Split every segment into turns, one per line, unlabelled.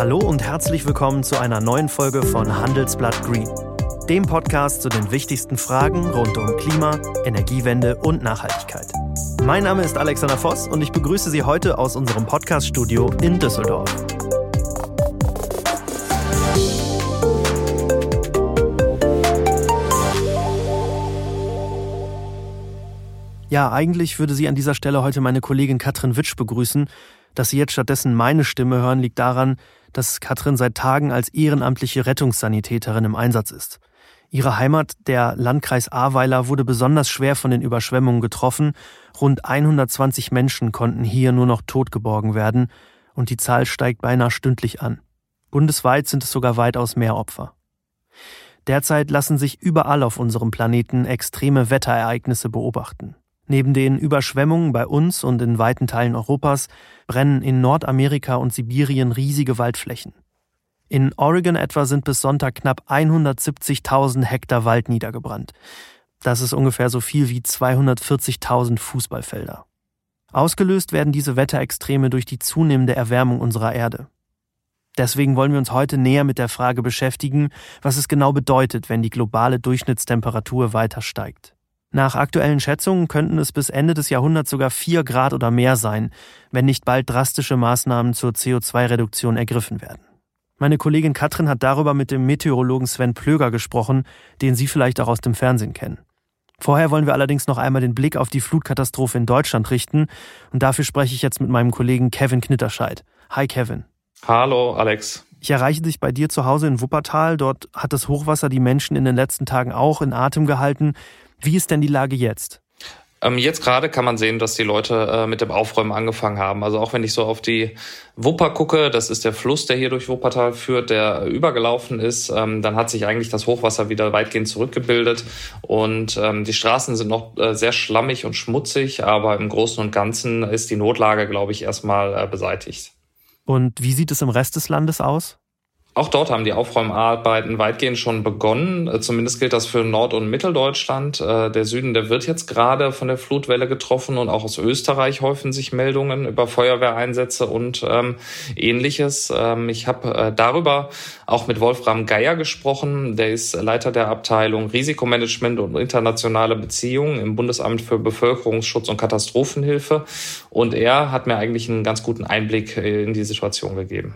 Hallo und herzlich willkommen zu einer neuen Folge von Handelsblatt Green, dem Podcast zu den wichtigsten Fragen rund um Klima, Energiewende und Nachhaltigkeit. Mein Name ist Alexander Voss und ich begrüße Sie heute aus unserem Podcaststudio in Düsseldorf. Ja, eigentlich würde sie an dieser Stelle heute meine Kollegin Katrin Witsch begrüßen. Dass Sie jetzt stattdessen meine Stimme hören, liegt daran, dass Katrin seit Tagen als ehrenamtliche Rettungssanitäterin im Einsatz ist. Ihre Heimat, der Landkreis Ahrweiler, wurde besonders schwer von den Überschwemmungen getroffen. Rund 120 Menschen konnten hier nur noch tot geborgen werden und die Zahl steigt beinahe stündlich an. Bundesweit sind es sogar weitaus mehr Opfer. Derzeit lassen sich überall auf unserem Planeten extreme Wetterereignisse beobachten. Neben den Überschwemmungen bei uns und in weiten Teilen Europas brennen in Nordamerika und Sibirien riesige Waldflächen. In Oregon etwa sind bis Sonntag knapp 170.000 Hektar Wald niedergebrannt. Das ist ungefähr so viel wie 240.000 Fußballfelder. Ausgelöst werden diese Wetterextreme durch die zunehmende Erwärmung unserer Erde. Deswegen wollen wir uns heute näher mit der Frage beschäftigen, was es genau bedeutet, wenn die globale Durchschnittstemperatur weiter steigt. Nach aktuellen Schätzungen könnten es bis Ende des Jahrhunderts sogar vier Grad oder mehr sein, wenn nicht bald drastische Maßnahmen zur CO2-Reduktion ergriffen werden. Meine Kollegin Katrin hat darüber mit dem Meteorologen Sven Plöger gesprochen, den Sie vielleicht auch aus dem Fernsehen kennen. Vorher wollen wir allerdings noch einmal den Blick auf die Flutkatastrophe in Deutschland richten und dafür spreche ich jetzt mit meinem Kollegen Kevin Knitterscheid. Hi Kevin.
Hallo Alex.
Ich erreiche dich bei dir zu Hause in Wuppertal. Dort hat das Hochwasser die Menschen in den letzten Tagen auch in Atem gehalten. Wie ist denn die Lage jetzt?
Ähm, jetzt gerade kann man sehen, dass die Leute äh, mit dem Aufräumen angefangen haben. Also auch wenn ich so auf die Wupper gucke, das ist der Fluss, der hier durch Wuppertal führt, der übergelaufen ist, ähm, dann hat sich eigentlich das Hochwasser wieder weitgehend zurückgebildet und ähm, die Straßen sind noch äh, sehr schlammig und schmutzig, aber im Großen und Ganzen ist die Notlage, glaube ich, erstmal äh, beseitigt.
Und wie sieht es im Rest des Landes aus?
Auch dort haben die Aufräumarbeiten weitgehend schon begonnen. Äh, zumindest gilt das für Nord- und Mitteldeutschland. Äh, der Süden, der wird jetzt gerade von der Flutwelle getroffen und auch aus Österreich häufen sich Meldungen über Feuerwehreinsätze und ähm, ähnliches. Ähm, ich habe äh, darüber auch mit Wolfram Geier gesprochen. Der ist Leiter der Abteilung Risikomanagement und internationale Beziehungen im Bundesamt für Bevölkerungsschutz und Katastrophenhilfe. Und er hat mir eigentlich einen ganz guten Einblick in die Situation gegeben.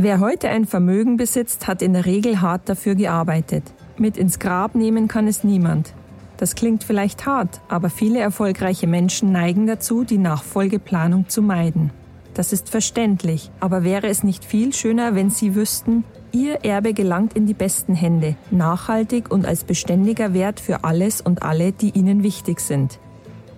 Wer heute ein Vermögen besitzt, hat in der Regel hart dafür gearbeitet. Mit ins Grab nehmen kann es niemand. Das klingt vielleicht hart, aber viele erfolgreiche Menschen neigen dazu, die Nachfolgeplanung zu meiden. Das ist verständlich, aber wäre es nicht viel schöner, wenn Sie wüssten, Ihr Erbe gelangt in die besten Hände, nachhaltig und als beständiger Wert für alles und alle, die Ihnen wichtig sind.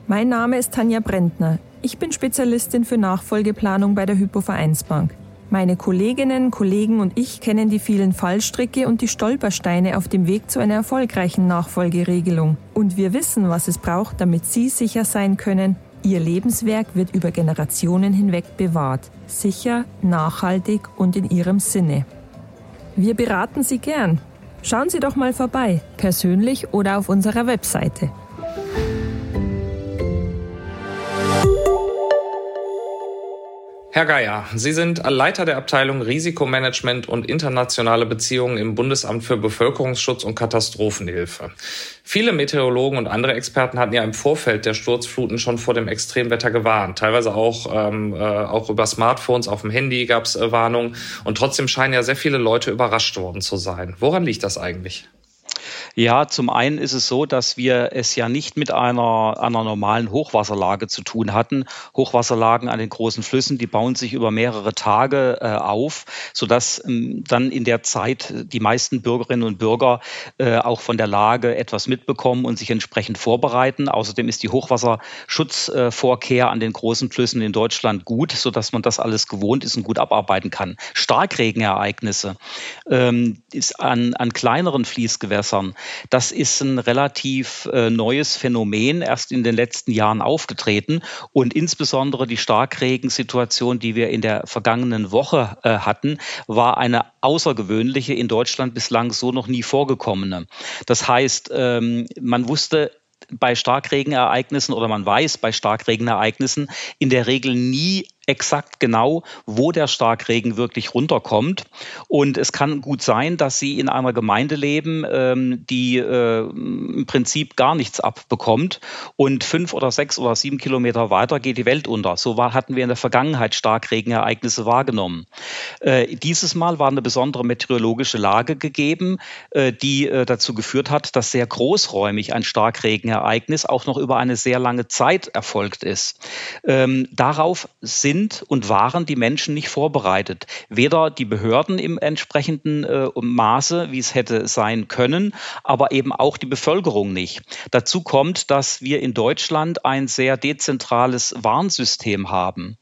Mein Name ist Tanja Brentner. Ich bin Spezialistin für Nachfolgeplanung bei der Hypo Vereinsbank. Meine Kolleginnen, Kollegen und ich kennen die vielen Fallstricke und die Stolpersteine auf dem Weg zu einer erfolgreichen Nachfolgeregelung. Und wir wissen, was es braucht, damit Sie sicher sein können, Ihr Lebenswerk wird über Generationen hinweg bewahrt. Sicher, nachhaltig und in Ihrem Sinne. Wir beraten Sie gern. Schauen Sie doch mal vorbei, persönlich oder auf unserer Webseite.
Herr Geier, Sie sind Leiter der Abteilung Risikomanagement und internationale Beziehungen im Bundesamt für Bevölkerungsschutz und Katastrophenhilfe. Viele Meteorologen und andere Experten hatten ja im Vorfeld der Sturzfluten schon vor dem Extremwetter gewarnt. Teilweise auch, ähm, äh, auch über Smartphones, auf dem Handy gab es äh, Warnungen. Und trotzdem scheinen ja sehr viele Leute überrascht worden zu sein. Woran liegt das eigentlich?
Ja, zum einen ist es so, dass wir es ja nicht mit einer, einer normalen Hochwasserlage zu tun hatten. Hochwasserlagen an den großen Flüssen, die bauen sich über mehrere Tage äh, auf, sodass ähm, dann in der Zeit die meisten Bürgerinnen und Bürger äh, auch von der Lage etwas mitbekommen und sich entsprechend vorbereiten. Außerdem ist die Hochwasserschutzvorkehr äh, an den großen Flüssen in Deutschland gut, sodass man das alles gewohnt ist und gut abarbeiten kann. Starkregenereignisse ähm, ist an, an kleineren Fließgewässern das ist ein relativ äh, neues Phänomen, erst in den letzten Jahren aufgetreten. Und insbesondere die Starkregensituation, die wir in der vergangenen Woche äh, hatten, war eine außergewöhnliche, in Deutschland bislang so noch nie vorgekommene. Das heißt, ähm, man wusste bei Starkregenereignissen oder man weiß bei Starkregenereignissen in der Regel nie exakt genau, wo der Starkregen wirklich runterkommt. Und es kann gut sein, dass Sie in einer Gemeinde leben, ähm, die äh, im Prinzip gar nichts abbekommt und fünf oder sechs oder sieben Kilometer weiter geht die Welt unter. So war, hatten wir in der Vergangenheit Starkregenereignisse wahrgenommen. Äh, dieses Mal war eine besondere meteorologische Lage gegeben, äh, die äh, dazu geführt hat, dass sehr großräumig ein Starkregenereignis auch noch über eine sehr lange Zeit erfolgt ist. Ähm, darauf sind und waren die Menschen nicht vorbereitet. Weder die Behörden im entsprechenden äh, Maße, wie es hätte sein können, aber eben auch die Bevölkerung nicht. Dazu kommt, dass wir in Deutschland ein sehr dezentrales Warnsystem haben.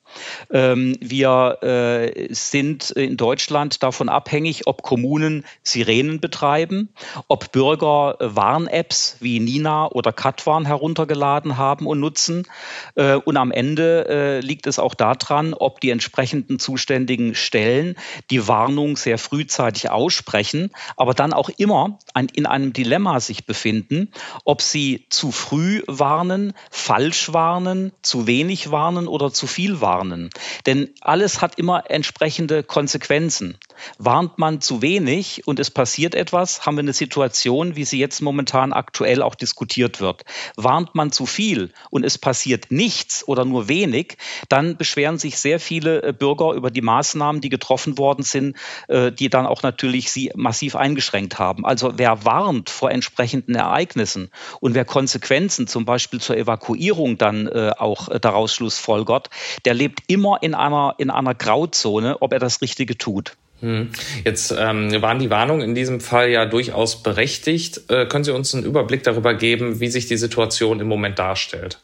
Ähm, wir äh, sind in Deutschland davon abhängig, ob Kommunen Sirenen betreiben, ob Bürger äh, Warn-Apps wie Nina oder Katwarn heruntergeladen haben und nutzen. Äh, und am Ende liegt es auch daran, ob die entsprechenden zuständigen Stellen die Warnung sehr frühzeitig aussprechen, aber dann auch immer in einem Dilemma sich befinden, ob sie zu früh warnen, falsch warnen, zu wenig warnen oder zu viel warnen warnen. Denn alles hat immer entsprechende Konsequenzen. Warnt man zu wenig und es passiert etwas, haben wir eine Situation, wie sie jetzt momentan aktuell auch diskutiert wird. Warnt man zu viel und es passiert nichts oder nur wenig, dann beschweren sich sehr viele äh, Bürger über die Maßnahmen, die getroffen worden sind, äh, die dann auch natürlich sie massiv eingeschränkt haben. Also wer warnt vor entsprechenden Ereignissen und wer Konsequenzen zum Beispiel zur Evakuierung dann äh, auch daraus schlussfolgert, der lebt lebt immer in einer, in einer Grauzone, ob er das Richtige tut.
Hm. Jetzt ähm, waren die Warnungen in diesem Fall ja durchaus berechtigt. Äh, können Sie uns einen Überblick darüber geben, wie sich die Situation im Moment darstellt?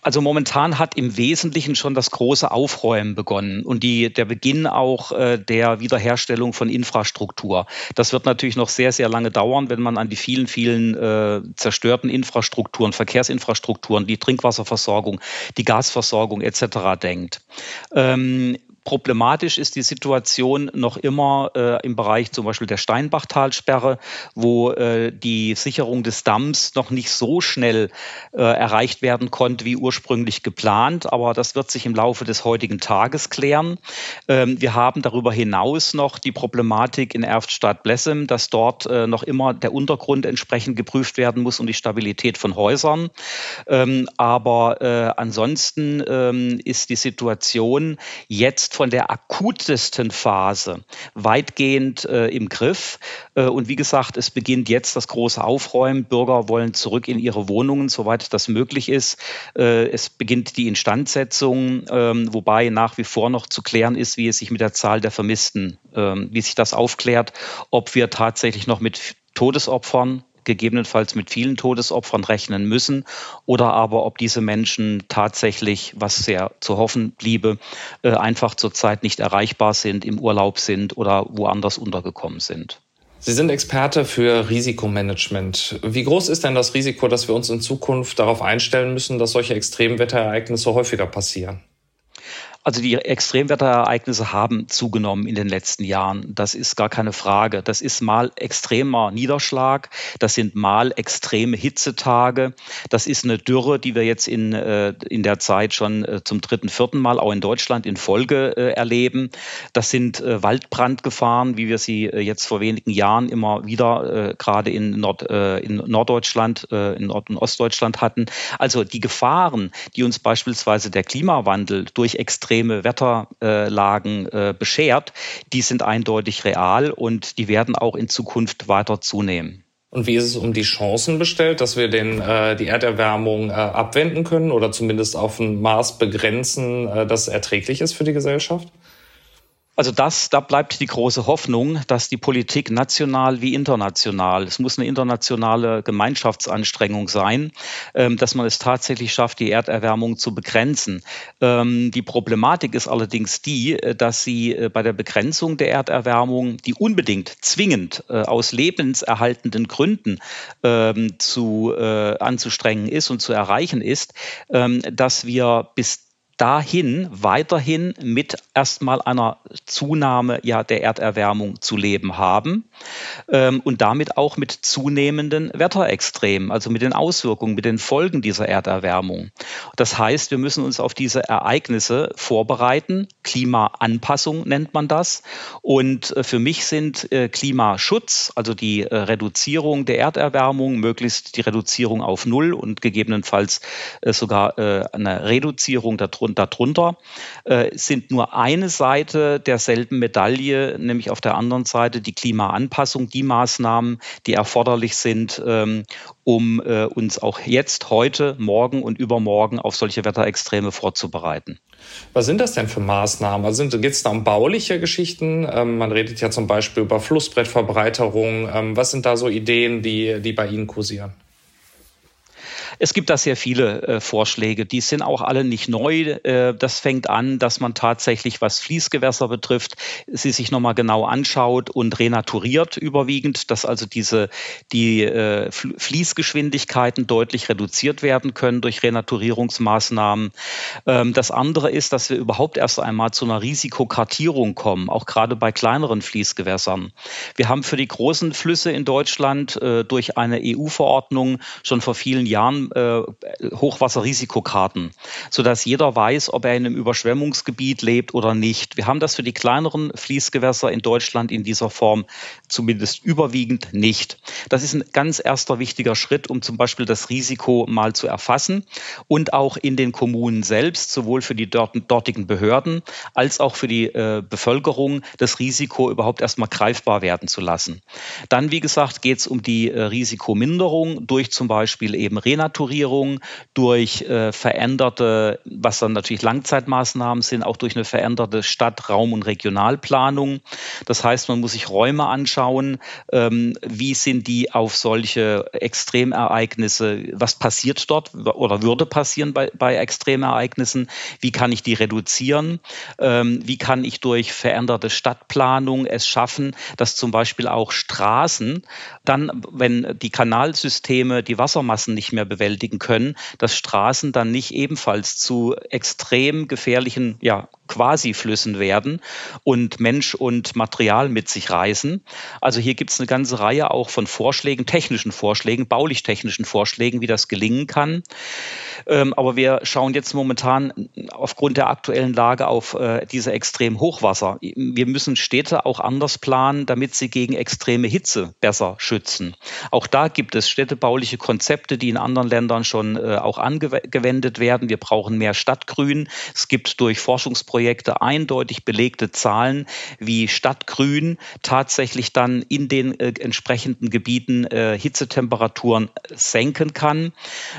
Also momentan hat im Wesentlichen schon das große Aufräumen begonnen und die, der Beginn auch äh, der Wiederherstellung von Infrastruktur. Das wird natürlich noch sehr, sehr lange dauern, wenn man an die vielen, vielen äh, zerstörten Infrastrukturen, Verkehrsinfrastrukturen, die Trinkwasserversorgung, die Gasversorgung etc. denkt. Ähm, Problematisch ist die Situation noch immer äh, im Bereich zum Beispiel der Steinbachtalsperre, wo äh, die Sicherung des Damms noch nicht so schnell äh, erreicht werden konnte wie ursprünglich geplant. Aber das wird sich im Laufe des heutigen Tages klären. Ähm, wir haben darüber hinaus noch die Problematik in Erftstadt-Blessem, dass dort äh, noch immer der Untergrund entsprechend geprüft werden muss und die Stabilität von Häusern. Ähm, aber äh, ansonsten ähm, ist die Situation jetzt von der akutesten Phase weitgehend äh, im Griff. Äh, und wie gesagt, es beginnt jetzt das große Aufräumen. Bürger wollen zurück in ihre Wohnungen, soweit das möglich ist. Äh, es beginnt die Instandsetzung, ähm, wobei nach wie vor noch zu klären ist, wie es sich mit der Zahl der Vermissten, ähm, wie sich das aufklärt, ob wir tatsächlich noch mit Todesopfern gegebenenfalls mit vielen Todesopfern rechnen müssen oder aber ob diese Menschen tatsächlich, was sehr zu hoffen bliebe, äh, einfach zurzeit nicht erreichbar sind, im Urlaub sind oder woanders untergekommen sind.
Sie sind Experte für Risikomanagement. Wie groß ist denn das Risiko, dass wir uns in Zukunft darauf einstellen müssen, dass solche Extremwetterereignisse häufiger passieren?
Also die Extremwetterereignisse haben zugenommen in den letzten Jahren. Das ist gar keine Frage. Das ist mal extremer Niederschlag. Das sind mal extreme Hitzetage. Das ist eine Dürre, die wir jetzt in, äh, in der Zeit schon äh, zum dritten, vierten Mal auch in Deutschland in Folge äh, erleben. Das sind Waldbrandgefahren, wie wir sie jetzt vor wenigen Jahren immer wieder gerade in, Nord, in Norddeutschland, in Nord- und Ostdeutschland hatten. Also die Gefahren, die uns beispielsweise der Klimawandel durch extreme extreme Wetterlagen äh, beschert, die sind eindeutig real und die werden auch in Zukunft weiter zunehmen.
Und wie ist es um die Chancen bestellt, dass wir den, äh, die Erderwärmung äh, abwenden können oder zumindest auf ein Maß begrenzen, das erträglich ist für die Gesellschaft?
Also das, da bleibt die große Hoffnung, dass die Politik national wie international, es muss eine internationale Gemeinschaftsanstrengung sein, ähm, dass man es tatsächlich schafft, die Erderwärmung zu begrenzen. Ähm, die Problematik ist allerdings die, äh, dass sie äh, bei der Begrenzung der Erderwärmung, die unbedingt zwingend äh, aus lebenserhaltenden Gründen ähm, zu, anzustrengen ist und zu erreichen ist, dass wir bis dahin weiterhin mit erstmal einer Zunahme ja der Erderwärmung zu leben haben ähm, und damit auch mit zunehmenden Wetterextremen, also mit den Auswirkungen, mit den Folgen dieser Erderwärmung. Das heißt, wir müssen uns auf diese Ereignisse vorbereiten. Klimaanpassung nennt man das. Und äh, für mich sind äh, Klimaschutz, also die äh, Reduzierung der Erderwärmung, möglichst die Reduzierung auf Null und gegebenenfalls sogar eine Reduzierung darunter, sind nur eine Seite derselben Medaille, nämlich auf der anderen Seite die Klimaanpassung, die Maßnahmen, die erforderlich sind, ähm, um uns auch jetzt, heute, morgen und übermorgen auf solche Wetterextreme vorzubereiten.
Was sind das denn für Maßnahmen? Also geht es da um bauliche Geschichten? Ähm, man redet ja zum Beispiel über Flussbrettverbreiterung. Ähm, was sind da so Ideen, die, die bei Ihnen kursieren?
Es gibt da sehr viele äh, Vorschläge. Die sind auch alle nicht neu. Äh, das fängt an, dass man tatsächlich, was Fließgewässer betrifft, sie sich nochmal genau anschaut und renaturiert überwiegend, dass also diese, die äh, Fließgeschwindigkeiten deutlich reduziert werden können durch Renaturierungsmaßnahmen. Ähm, das andere ist, dass wir überhaupt erst einmal zu einer Risikokartierung kommen, auch gerade bei kleineren Fließgewässern. Wir haben für die großen Flüsse in Deutschland äh, durch eine EU-Verordnung schon vor vielen Jahren äh, Hochwasserrisikokarten, sodass jeder weiß, ob er in einem Überschwemmungsgebiet lebt oder nicht. Wir haben das für die kleineren Fließgewässer in Deutschland in dieser Form zumindest überwiegend nicht. Das ist ein ganz erster wichtiger Schritt, um zum Beispiel das Risiko mal zu erfassen und auch in den Kommunen selbst, sowohl für die dortigen Behörden als auch für die äh, Bevölkerung, das Risiko überhaupt erstmal greifbar werden zu lassen. Dann, wie gesagt, geht es um die äh, Risikominderung durch zum Beispiel eben Renaturierung Renaturierung, durch äh, veränderte, was dann natürlich Langzeitmaßnahmen sind, auch durch eine veränderte Stadt-, Raum- und Regionalplanung. Das heißt, man muss sich Räume anschauen, ähm, wie sind die auf solche Extremereignisse, was passiert dort oder würde passieren bei, bei Extremereignissen, wie kann ich die reduzieren, ähm, wie kann ich durch veränderte Stadtplanung es schaffen, dass zum Beispiel auch Straßen dann, wenn die Kanalsysteme die Wassermassen nicht mehr bewältigen können, dass Straßen dann nicht ebenfalls zu extrem gefährlichen ja, Quasiflüssen werden und Mensch und Material mit sich reißen. Also hier gibt es eine ganze Reihe auch von Vorschlägen, technischen Vorschlägen, baulich-technischen Vorschlägen, wie das gelingen kann. Ähm, aber wir schauen jetzt momentan aufgrund der aktuellen Lage auf äh, diese extrem Hochwasser. Wir müssen Städte auch anders planen, damit sie gegen extreme Hitze besser schützen. Auch da gibt es städtebauliche Konzepte, die in anderen Ländern schon äh, auch angewendet werden. Wir brauchen mehr Stadtgrün. Es gibt durch Forschungsprojekte eindeutig belegte Zahlen, wie Stadtgrün tatsächlich dann in den äh, entsprechenden Gebieten äh, Hitzetemperaturen senken kann.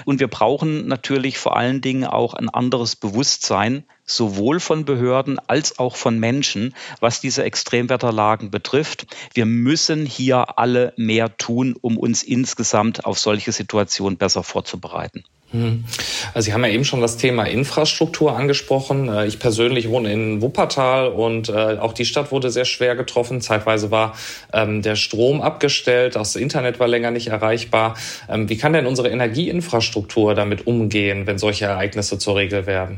Und wir brauchen natürlich vor allen Dingen auch ein anderes Bewusstsein sowohl von Behörden als auch von Menschen, was diese Extremwetterlagen betrifft. Wir müssen hier alle mehr tun, um uns insgesamt auf solche Situationen besser vorzubereiten.
Mhm. Also Sie haben ja eben schon das Thema Infrastruktur angesprochen. Äh, ich persönlich wohne in Wuppertal und äh, auch die Stadt wurde sehr schwer getroffen. Zeitweise war ähm, der Strom abgestellt, das Internet war länger nicht erreichbar. Ähm, wie kann denn unsere Energieinfrastruktur damit umgehen, wenn solche Ereignisse zur Regel werden?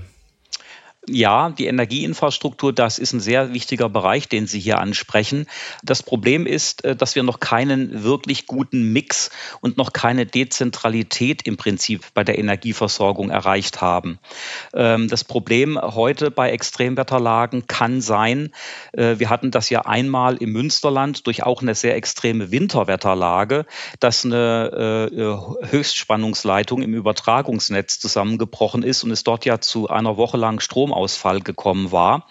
Ja, die Energieinfrastruktur, das ist ein sehr wichtiger Bereich, den Sie hier ansprechen. Das Problem ist, äh, dass wir noch keinen wirklich guten Mix und noch keine Dezentralität im Prinzip bei der Energieversorgung erreicht haben. Ähm, das Problem heute bei Extremwetterlagen kann sein, äh, wir hatten das ja einmal im Münsterland durch auch eine sehr extreme Winterwetterlage, dass eine äh, Höchstspannungsleitung im Übertragungsnetz zusammengebrochen ist und es dort ja zu einer Woche lang Strom Stromausfall gekommen war,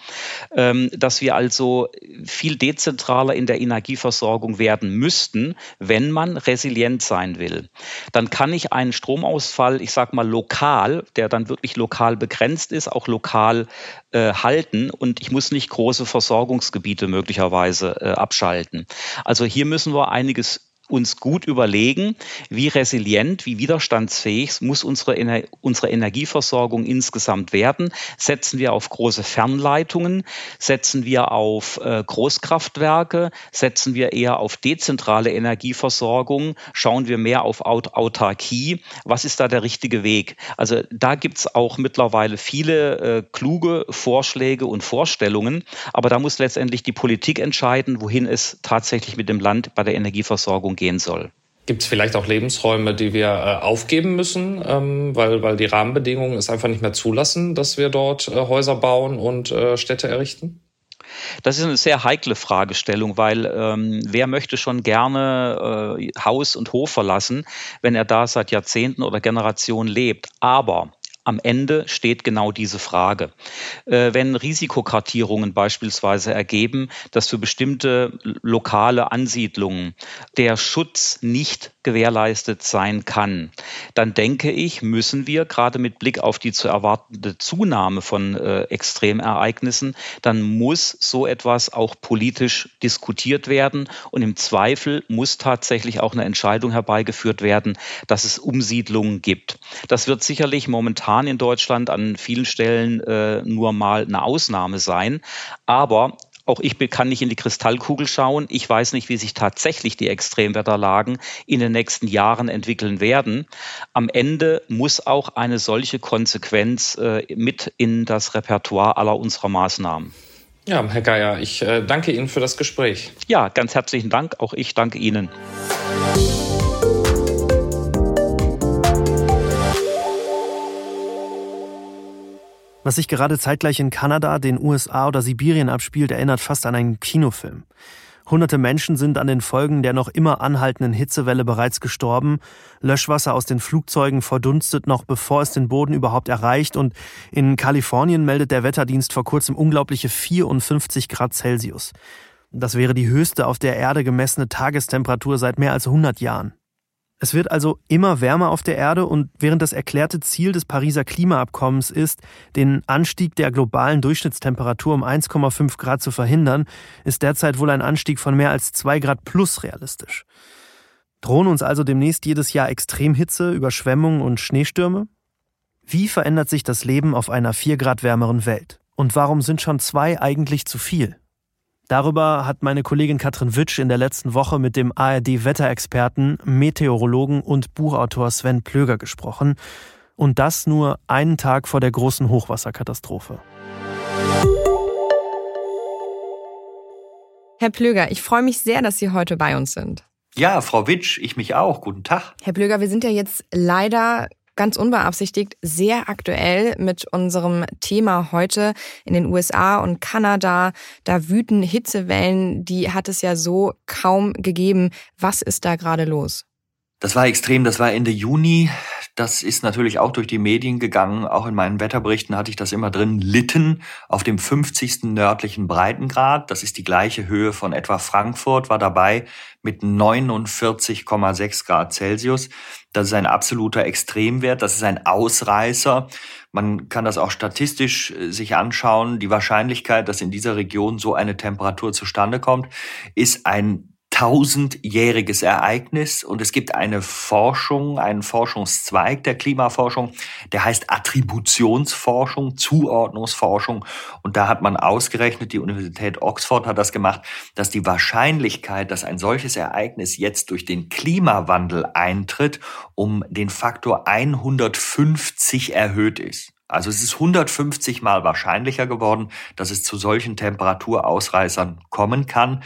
ähm, dass wir also viel dezentraler in der Energieversorgung werden müssten, wenn man resilient sein will. Dann kann ich einen Stromausfall, ich sage mal lokal, der dann wirklich lokal begrenzt ist, auch lokal äh, halten und ich muss nicht große Versorgungsgebiete möglicherweise äh, abschalten. Also hier müssen wir einiges uns gut überlegen, wie resilient, wie widerstandsfähig muss unsere, Ener unsere Energieversorgung insgesamt werden. Setzen wir auf große Fernleitungen? Setzen wir auf äh, Großkraftwerke? Setzen wir eher auf dezentrale Energieversorgung? Schauen wir mehr auf Aut Autarkie? Was ist da der richtige Weg? Also da gibt es auch mittlerweile viele äh, kluge Vorschläge und Vorstellungen, aber da muss letztendlich die Politik entscheiden, wohin es tatsächlich mit dem Land bei der Energieversorgung Richtung gehen soll.
Gibt es vielleicht auch Lebensräume, die wir äh, aufgeben müssen, ähm, weil, weil die Rahmenbedingungen es einfach nicht mehr zulassen, dass wir dort äh, Häuser bauen und äh, Städte errichten?
Das ist eine sehr heikle Fragestellung, weil ähm, wer möchte schon gerne äh, Haus und Hof verlassen, wenn er da seit Jahrzehnten oder Generationen lebt. Aber am Ende steht genau diese Frage. Äh, wenn Risikokartierungen beispielsweise ergeben, dass für bestimmte lokale Ansiedlungen der Schutz nicht gewährleistet sein kann, dann denke ich, müssen wir gerade mit Blick auf die zu erwartende Zunahme von äh, Extremereignissen, dann muss so etwas auch politisch diskutiert werden und im Zweifel muss tatsächlich auch eine Entscheidung herbeigeführt werden, dass es Umsiedlungen gibt. Das wird sicherlich momentan in Deutschland an vielen Stellen äh, nur mal eine Ausnahme sein, aber auch ich kann nicht in die Kristallkugel schauen. Ich weiß nicht, wie sich tatsächlich die Extremwetterlagen in den nächsten Jahren entwickeln werden. Am Ende muss auch eine solche Konsequenz äh, mit in das Repertoire aller unserer Maßnahmen.
Ja, Herr Geier, ich äh, danke Ihnen für das Gespräch.
Ja, ganz herzlichen Dank. Auch ich danke Ihnen.
Was sich gerade zeitgleich in Kanada, den USA oder Sibirien abspielt, erinnert fast an einen Kinofilm. Hunderte Menschen sind an den Folgen der noch immer anhaltenden Hitzewelle bereits gestorben. Löschwasser aus den Flugzeugen verdunstet noch bevor es den Boden überhaupt erreicht. Und in Kalifornien meldet der Wetterdienst vor kurzem unglaubliche 54 Grad Celsius. Das wäre die höchste auf der Erde gemessene Tagestemperatur seit mehr als 100 Jahren. Es wird also immer wärmer auf der Erde und während das erklärte Ziel des Pariser Klimaabkommens ist, den Anstieg der globalen Durchschnittstemperatur um 1,5 Grad zu verhindern, ist derzeit wohl ein Anstieg von mehr als 2 Grad plus realistisch. Drohen uns also demnächst jedes Jahr Extremhitze, Überschwemmungen und Schneestürme? Wie verändert sich das Leben auf einer 4 Grad wärmeren Welt? Und warum sind schon zwei eigentlich zu viel? Darüber hat meine Kollegin Katrin Witsch in der letzten Woche mit dem ARD-Wetterexperten, Meteorologen und Buchautor Sven Plöger gesprochen. Und das nur einen Tag vor der großen Hochwasserkatastrophe.
Herr Plöger, ich freue mich sehr, dass Sie heute bei uns sind.
Ja, Frau Witsch, ich mich auch. Guten Tag.
Herr Plöger, wir sind ja jetzt leider ganz unbeabsichtigt sehr aktuell mit unserem Thema heute in den USA und Kanada. Da wüten Hitzewellen, die hat es ja so kaum gegeben. Was ist da gerade los?
Das war extrem, das war Ende Juni. Das ist natürlich auch durch die Medien gegangen. Auch in meinen Wetterberichten hatte ich das immer drin. Litten auf dem 50. nördlichen Breitengrad. Das ist die gleiche Höhe von etwa Frankfurt, war dabei mit 49,6 Grad Celsius. Das ist ein absoluter Extremwert. Das ist ein Ausreißer. Man kann das auch statistisch äh, sich anschauen. Die Wahrscheinlichkeit, dass in dieser Region so eine Temperatur zustande kommt, ist ein tausendjähriges Ereignis und es gibt eine Forschung, einen Forschungszweig der Klimaforschung, der heißt Attributionsforschung, Zuordnungsforschung und da hat man ausgerechnet, die Universität Oxford hat das gemacht, dass die Wahrscheinlichkeit, dass ein solches Ereignis jetzt durch den Klimawandel eintritt, um den Faktor 150 erhöht ist. Also es ist 150 mal wahrscheinlicher geworden, dass es zu solchen Temperaturausreißern kommen kann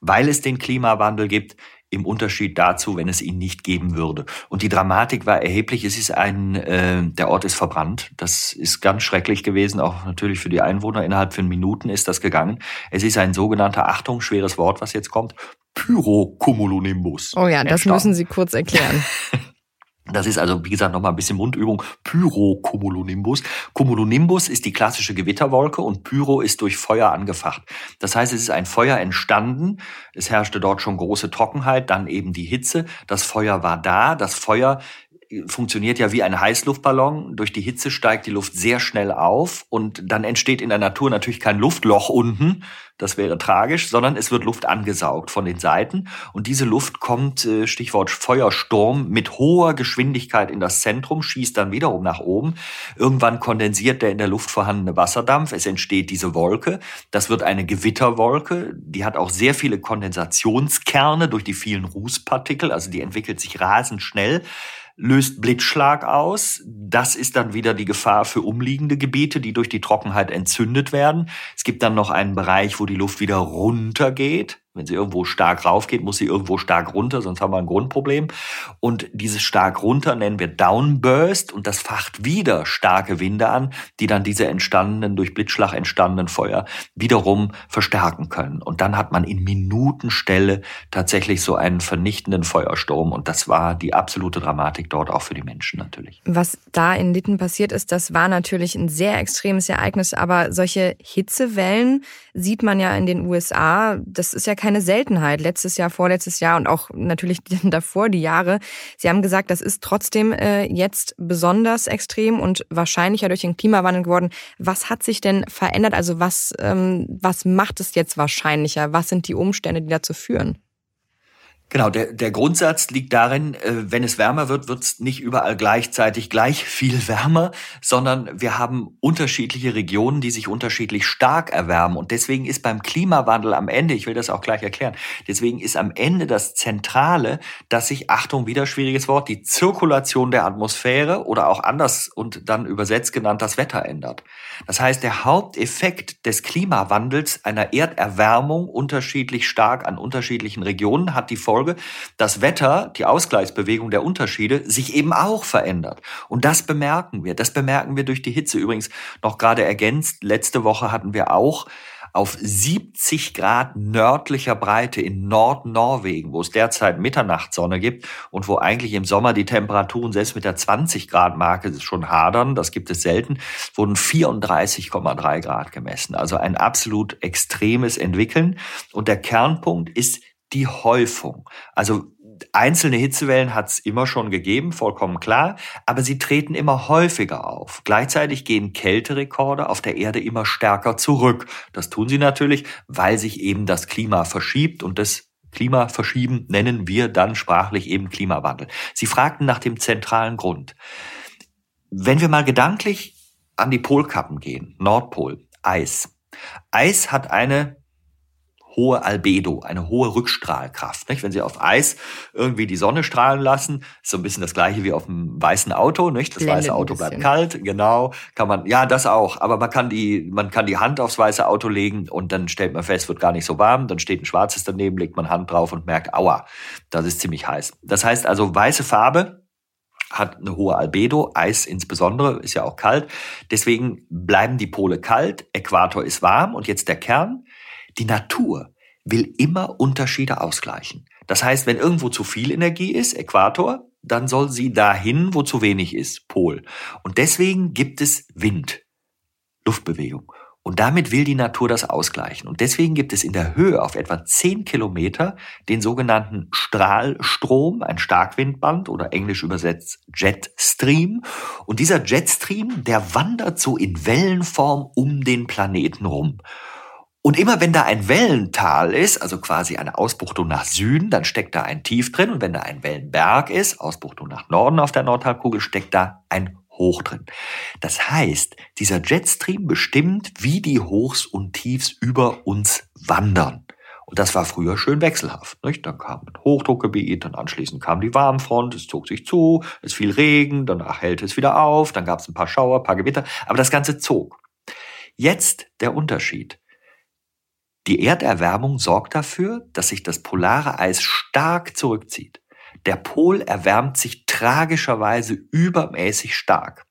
weil es den Klimawandel gibt, im Unterschied dazu, wenn es ihn nicht geben würde. Und die Dramatik war erheblich. Es ist ein, äh, der Ort ist verbrannt. Das ist ganz schrecklich gewesen, auch natürlich für die Einwohner. Innerhalb von Minuten ist das gegangen. Es ist ein sogenannter, Achtung, schweres Wort, was jetzt kommt, Pyrocumulonimbus.
Oh ja, das müssen Sie kurz erklären.
Das ist also, wie gesagt, nochmal ein bisschen Mundübung. Pyrocumulonimbus. Cumulonimbus ist die klassische Gewitterwolke und Pyro ist durch Feuer angefacht. Das heißt, es ist ein Feuer entstanden. Es herrschte dort schon große Trockenheit, dann eben die Hitze. Das Feuer war da. Das Feuer funktioniert ja wie ein Heißluftballon. Durch die Hitze steigt die Luft sehr schnell auf und dann entsteht in der Natur natürlich kein Luftloch unten, das wäre tragisch, sondern es wird Luft angesaugt von den Seiten und diese Luft kommt, äh, Stichwort Feuersturm, mit hoher Geschwindigkeit in das Zentrum, schießt dann wiederum nach oben. Irgendwann kondensiert der in der Luft vorhandene Wasserdampf, es entsteht diese Wolke. Das wird eine Gewitterwolke, die hat auch sehr viele Kondensationskerne durch die vielen Rußpartikel, also die entwickelt sich rasend schnell löst Blitzschlag aus. Das ist dann wieder die Gefahr für umliegende Gebiete, die durch die Trockenheit entzündet werden. Es gibt dann noch einen Bereich, wo die Luft wieder runtergeht. Wenn sie irgendwo stark raufgeht, muss sie irgendwo stark runter, sonst haben wir ein Grundproblem. Und dieses stark runter nennen wir Downburst und das facht wieder starke Winde an, die dann diese entstandenen, durch Blitzschlag entstandenen Feuer wiederum verstärken können. Und dann hat man in Minutenstelle tatsächlich so einen vernichtenden Feuersturm. Und das war die absolute Dramatik dort auch für die Menschen natürlich.
Was da in Litten passiert ist, das war natürlich ein sehr extremes Ereignis. Aber solche Hitzewellen sieht man ja in den USA. Das ist ja kein keine Seltenheit. Letztes Jahr, vorletztes Jahr und auch natürlich davor die Jahre. Sie haben gesagt, das ist trotzdem äh, jetzt besonders extrem und wahrscheinlicher durch den Klimawandel geworden. Was hat sich denn verändert? Also was, ähm, was macht es jetzt wahrscheinlicher? Was sind die Umstände, die dazu führen?
Genau, der, der Grundsatz liegt darin, äh, wenn es wärmer wird, wird es nicht überall gleichzeitig gleich viel wärmer, sondern wir haben unterschiedliche Regionen, die sich unterschiedlich stark erwärmen. Und deswegen ist beim Klimawandel am Ende, ich will das auch gleich erklären, deswegen ist am Ende das Zentrale, dass sich, Achtung, wieder schwieriges Wort, die Zirkulation der Atmosphäre oder auch anders und dann übersetzt genannt das Wetter ändert. Das heißt, der Haupteffekt des Klimawandels einer Erderwärmung unterschiedlich stark an unterschiedlichen Regionen hat die Folge, dass Wetter, die Ausgleichsbewegung der Unterschiede, sich eben auch verändert. Und das bemerken wir. Das bemerken wir durch die Hitze. Übrigens noch gerade ergänzt, letzte Woche hatten wir auch auf 70 Grad nördlicher Breite in Nordnorwegen, wo es derzeit Mitternachtssonne gibt und wo eigentlich im Sommer die Temperaturen selbst mit der 20 Grad Marke schon hadern, das gibt es selten, wurden 34,3 Grad gemessen. Also ein absolut extremes Entwickeln. Und der Kernpunkt ist die Häufung. Also Einzelne Hitzewellen hat es immer schon gegeben, vollkommen klar, aber sie treten immer häufiger auf. Gleichzeitig gehen Kälterekorde auf der Erde immer stärker zurück. Das tun sie natürlich, weil sich eben das Klima verschiebt und das Klimaverschieben nennen wir dann sprachlich eben Klimawandel. Sie fragten nach dem zentralen Grund. Wenn wir mal gedanklich an die Polkappen gehen, Nordpol, Eis. Eis hat eine hohe Albedo, eine hohe Rückstrahlkraft. Nicht? Wenn Sie auf Eis irgendwie die Sonne strahlen lassen, ist so ein bisschen das gleiche wie auf einem weißen Auto. Nicht? Das weiße Auto bleibt kalt, genau. Kann man, ja, das auch. Aber man kann die, man kann die Hand aufs weiße Auto legen und dann stellt man fest, wird gar nicht so warm. Dann steht ein schwarzes daneben, legt man Hand drauf und merkt, aua, das ist ziemlich heiß. Das heißt also, weiße Farbe hat eine hohe Albedo, Eis insbesondere, ist ja auch kalt. Deswegen bleiben die Pole kalt, Äquator ist warm und jetzt der Kern. Die Natur will immer Unterschiede ausgleichen. Das heißt, wenn irgendwo zu viel Energie ist, Äquator, dann soll sie dahin, wo zu wenig ist, Pol. Und deswegen gibt es Wind, Luftbewegung. Und damit will die Natur das ausgleichen. Und deswegen gibt es in der Höhe auf etwa 10 Kilometer den sogenannten Strahlstrom, ein Starkwindband oder englisch übersetzt Jetstream. Und dieser Jetstream, der wandert so in Wellenform um den Planeten rum. Und immer wenn da ein Wellental ist, also quasi eine Ausbuchtung nach Süden, dann steckt da ein Tief drin. Und wenn da ein Wellenberg ist, Ausbuchtung nach Norden auf der Nordhalbkugel, steckt da ein Hoch drin. Das heißt, dieser Jetstream bestimmt, wie die Hochs und Tiefs über uns wandern. Und das war früher schön wechselhaft. Nicht? Dann kam ein Hochdruckgebiet, dann anschließend kam die Warmfront, es zog sich zu, es fiel Regen, danach hellte es wieder auf, dann gab es ein paar Schauer, ein paar Gewitter, aber das Ganze zog. Jetzt der Unterschied. Die Erderwärmung sorgt dafür, dass sich das polare Eis stark zurückzieht. Der Pol erwärmt sich tragischerweise übermäßig stark.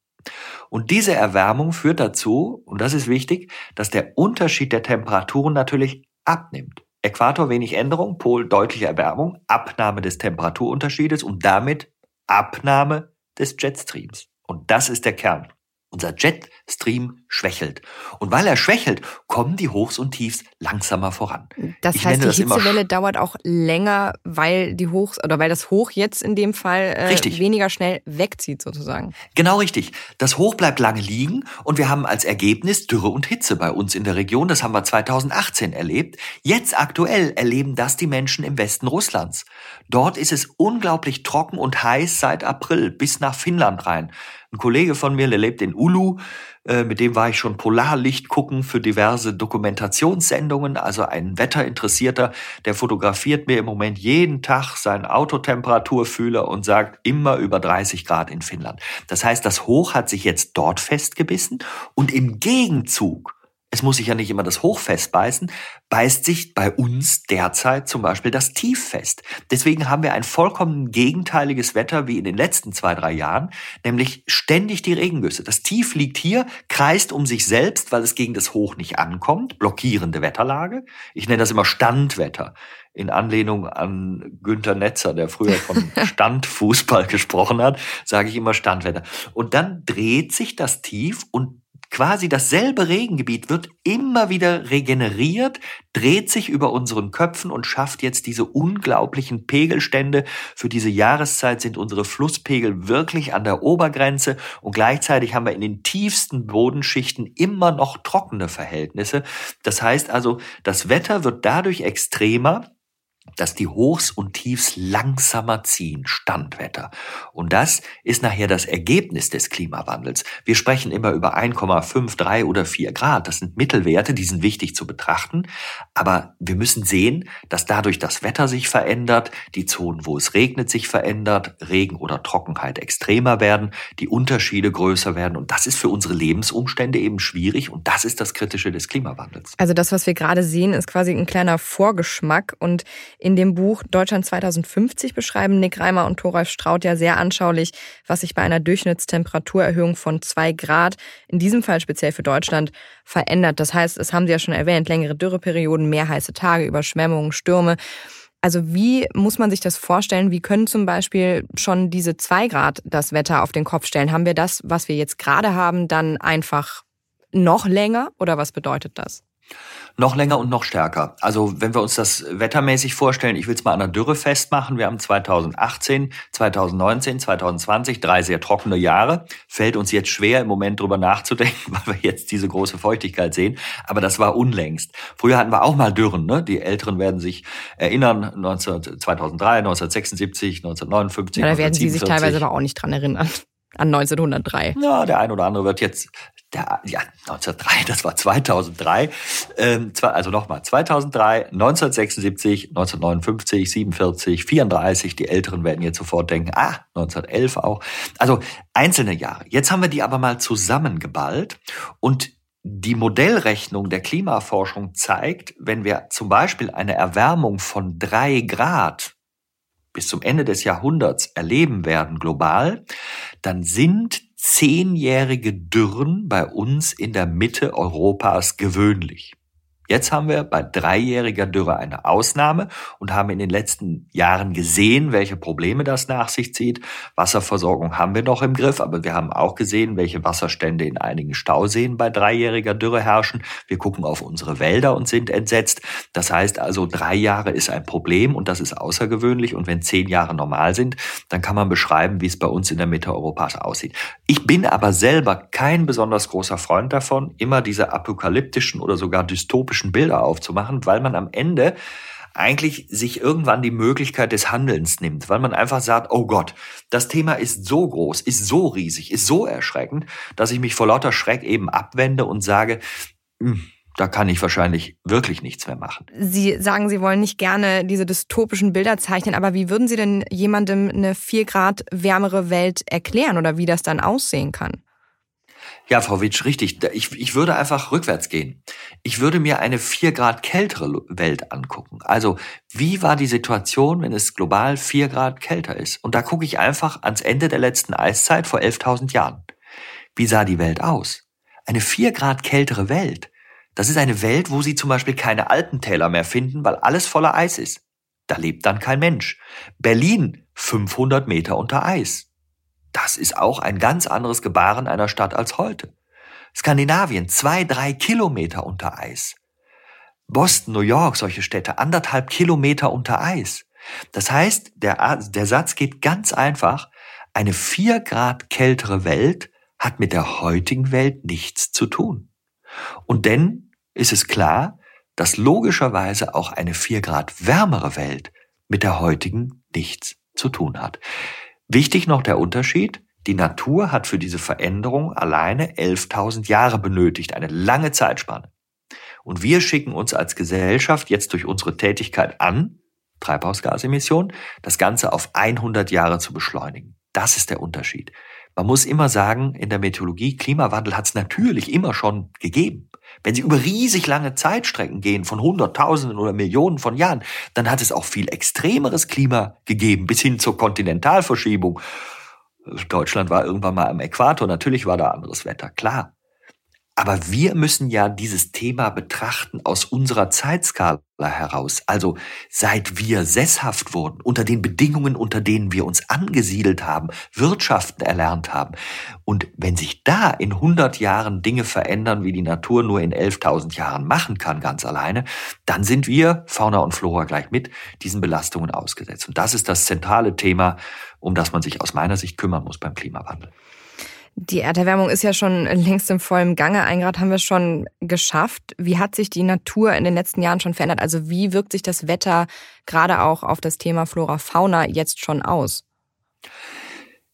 Und diese Erwärmung führt dazu, und das ist wichtig, dass der Unterschied der Temperaturen natürlich abnimmt. Äquator wenig Änderung, Pol deutliche Erwärmung, Abnahme des Temperaturunterschiedes und damit Abnahme des Jetstreams. Und das ist der Kern. Unser Jetstream schwächelt. Und weil er schwächelt, kommen die Hochs und Tiefs langsamer voran.
Das ich heißt, die das Hitzewelle dauert auch länger, weil die Hochs oder weil das Hoch jetzt in dem Fall äh, weniger schnell wegzieht sozusagen.
Genau richtig. Das Hoch bleibt lange liegen und wir haben als Ergebnis Dürre und Hitze bei uns in der Region. Das haben wir 2018 erlebt. Jetzt aktuell erleben das die Menschen im Westen Russlands. Dort ist es unglaublich trocken und heiß seit April bis nach Finnland rein. Ein Kollege von mir, der lebt in Ulu, äh, mit dem war ich schon Polarlicht gucken für diverse Dokumentationssendungen. Also ein Wetterinteressierter, der fotografiert mir im Moment jeden Tag seinen Autotemperaturfühler und sagt immer über 30 Grad in Finnland. Das heißt, das Hoch hat sich jetzt dort festgebissen und im Gegenzug es muss sich ja nicht immer das Hoch festbeißen, beißt sich bei uns derzeit zum Beispiel das Tief fest. Deswegen haben wir ein vollkommen gegenteiliges Wetter wie in den letzten zwei, drei Jahren, nämlich ständig die Regengüsse. Das Tief liegt hier, kreist um sich selbst, weil es gegen das Hoch nicht ankommt, blockierende Wetterlage. Ich nenne das immer Standwetter in Anlehnung an Günter Netzer, der früher von Standfußball gesprochen hat, sage ich immer Standwetter. Und dann dreht sich das Tief und quasi dasselbe Regengebiet wird immer wieder regeneriert, dreht sich über unseren Köpfen und schafft jetzt diese unglaublichen Pegelstände. Für diese Jahreszeit sind unsere Flusspegel wirklich an der Obergrenze und gleichzeitig haben wir in den tiefsten Bodenschichten immer noch trockene Verhältnisse. Das heißt also, das Wetter wird dadurch extremer, dass die Hochs und Tiefs langsamer ziehen, Standwetter. Und das ist nachher das Ergebnis des Klimawandels. Wir sprechen immer über 1,5, 3 oder 4 Grad. Das sind Mittelwerte, die sind wichtig zu betrachten. Aber wir müssen sehen, dass dadurch das Wetter sich verändert, die Zonen, wo es regnet, sich verändert, Regen oder Trockenheit extremer werden, die Unterschiede größer werden. Und das ist für unsere Lebensumstände eben schwierig. Und das ist das Kritische des Klimawandels.
Also das, was wir gerade sehen, ist quasi ein kleiner Vorgeschmack und in dem Buch Deutschland 2050 beschreiben Nick Reimer und Thoralf Straut ja sehr anschaulich, was sich bei einer Durchschnittstemperaturerhöhung von zwei Grad, in diesem Fall speziell für Deutschland, verändert. Das heißt, es haben Sie ja schon erwähnt, längere Dürreperioden, mehr heiße Tage, Überschwemmungen, Stürme. Also wie muss man sich das vorstellen? Wie können zum Beispiel schon diese zwei Grad das Wetter auf den Kopf stellen? Haben wir das, was wir jetzt gerade haben, dann einfach noch länger oder was bedeutet das?
Noch länger und noch stärker. Also wenn wir uns das wettermäßig vorstellen, ich will es mal an der Dürre festmachen. Wir haben 2018, 2019, 2020 drei sehr trockene Jahre. Fällt uns jetzt schwer, im Moment drüber nachzudenken, weil wir jetzt diese große Feuchtigkeit sehen. Aber das war unlängst. Früher hatten wir auch mal Dürren. Ne? Die Älteren werden sich erinnern. 19, 2003, 1976, 1959. Ja,
da werden Sie sich teilweise aber auch nicht dran erinnern an 1903.
Ja, der ein oder andere wird jetzt der, ja, 1903, das war 2003, ähm, also nochmal, 2003, 1976, 1959, 47, 34, die Älteren werden jetzt sofort denken, ah, 1911 auch. Also einzelne Jahre. Jetzt haben wir die aber mal zusammengeballt und die Modellrechnung der Klimaforschung zeigt, wenn wir zum Beispiel eine Erwärmung von drei Grad bis zum Ende des Jahrhunderts erleben werden global, dann sind zehnjährige Dürren bei uns in der Mitte Europas gewöhnlich. Jetzt haben wir bei dreijähriger Dürre eine Ausnahme und haben in den letzten Jahren gesehen, welche Probleme das nach sich zieht. Wasserversorgung haben wir noch im Griff, aber wir haben auch gesehen, welche Wasserstände in einigen Stauseen bei dreijähriger Dürre herrschen. Wir gucken auf unsere Wälder und sind entsetzt. Das heißt also, drei Jahre ist ein Problem und das ist außergewöhnlich. Und wenn zehn Jahre normal sind, dann kann man beschreiben, wie es bei uns in der Mitte Europas aussieht. Ich bin aber selber kein besonders großer Freund davon, immer diese apokalyptischen oder sogar dystopischen utopischen Bilder aufzumachen, weil man am Ende eigentlich sich irgendwann die Möglichkeit des Handelns nimmt, weil man einfach sagt, oh Gott, das Thema ist so groß, ist so riesig, ist so erschreckend, dass ich mich vor lauter Schreck eben abwende und sage, hm, da kann ich wahrscheinlich wirklich nichts mehr machen.
Sie sagen, Sie wollen nicht gerne diese dystopischen Bilder zeichnen, aber wie würden Sie denn jemandem eine vier Grad wärmere Welt erklären oder wie das dann aussehen kann?
Ja, Frau Witsch, richtig. Ich, ich würde einfach rückwärts gehen. Ich würde mir eine vier Grad kältere Welt angucken. Also, wie war die Situation, wenn es global vier Grad kälter ist? Und da gucke ich einfach ans Ende der letzten Eiszeit vor 11.000 Jahren. Wie sah die Welt aus? Eine vier Grad kältere Welt. Das ist eine Welt, wo Sie zum Beispiel keine Alpentäler mehr finden, weil alles voller Eis ist. Da lebt dann kein Mensch. Berlin 500 Meter unter Eis. Das ist auch ein ganz anderes Gebaren einer Stadt als heute. Skandinavien, zwei, drei Kilometer unter Eis. Boston, New York, solche Städte, anderthalb Kilometer unter Eis. Das heißt, der, der Satz geht ganz einfach, eine vier Grad kältere Welt hat mit der heutigen Welt nichts zu tun. Und denn ist es klar, dass logischerweise auch eine vier Grad wärmere Welt mit der heutigen nichts zu tun hat. Wichtig noch der Unterschied. Die Natur hat für diese Veränderung alleine 11.000 Jahre benötigt, eine lange Zeitspanne. Und wir schicken uns als Gesellschaft jetzt durch unsere Tätigkeit an, Treibhausgasemissionen, das Ganze auf 100 Jahre zu beschleunigen. Das ist der Unterschied. Man muss immer sagen, in der Meteorologie, Klimawandel hat es natürlich immer schon gegeben. Wenn Sie über riesig lange Zeitstrecken gehen, von Hunderttausenden oder Millionen von Jahren, dann hat es auch viel extremeres Klima gegeben, bis hin zur Kontinentalverschiebung. Deutschland war irgendwann mal am Äquator, natürlich war da anderes Wetter, klar. Aber wir müssen ja dieses Thema betrachten aus unserer Zeitskala heraus. Also seit wir sesshaft wurden, unter den Bedingungen, unter denen wir uns angesiedelt haben, Wirtschaften erlernt haben. Und wenn sich da in 100 Jahren Dinge verändern, wie die Natur nur in 11.000 Jahren machen kann, ganz alleine, dann sind wir, Fauna und Flora gleich mit, diesen Belastungen ausgesetzt. Und das ist das zentrale Thema, um das man sich aus meiner Sicht kümmern muss beim Klimawandel.
Die Erderwärmung ist ja schon längst im vollen Gange. Ein Grad haben wir schon geschafft. Wie hat sich die Natur in den letzten Jahren schon verändert? Also wie wirkt sich das Wetter gerade auch auf das Thema Flora, Fauna jetzt schon aus?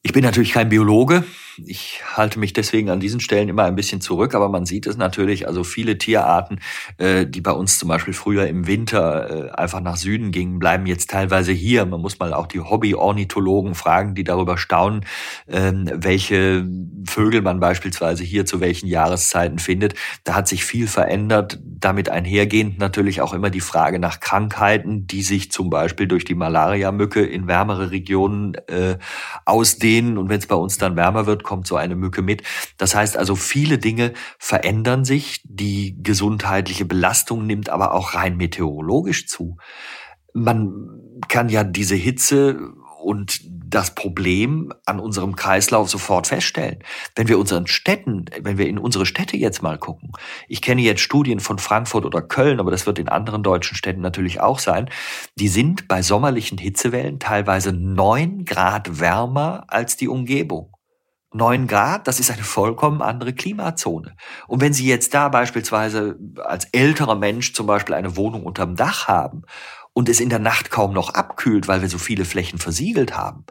Ich bin natürlich kein Biologe. Ich halte mich deswegen an diesen Stellen immer ein bisschen zurück, aber man sieht es natürlich, also viele Tierarten, äh, die bei uns zum Beispiel früher im Winter äh, einfach nach Süden gingen, bleiben jetzt teilweise hier. Man muss mal auch die Hobby-Ornithologen fragen, die darüber staunen, ähm, welche Vögel man beispielsweise hier zu welchen Jahreszeiten findet. Da hat sich viel verändert. Damit einhergehend natürlich auch immer die Frage nach Krankheiten, die sich zum Beispiel durch die Malaria-Mücke in wärmere Regionen äh, ausdehnen. Und wenn es bei uns dann wärmer wird, kommt so eine Mücke mit. Das heißt also, viele Dinge verändern sich. Die gesundheitliche Belastung nimmt aber auch rein meteorologisch zu. Man kann ja diese Hitze und das Problem an unserem Kreislauf sofort feststellen. Wenn wir unseren Städten, wenn wir in unsere Städte jetzt mal gucken, ich kenne jetzt Studien von Frankfurt oder Köln, aber das wird in anderen deutschen Städten natürlich auch sein, die sind bei sommerlichen Hitzewellen teilweise neun Grad wärmer als die Umgebung. 9 Grad, das ist eine vollkommen andere Klimazone. Und wenn Sie jetzt da beispielsweise als älterer Mensch zum Beispiel eine Wohnung unterm Dach haben und es in der Nacht kaum noch abkühlt, weil wir so viele Flächen versiegelt haben,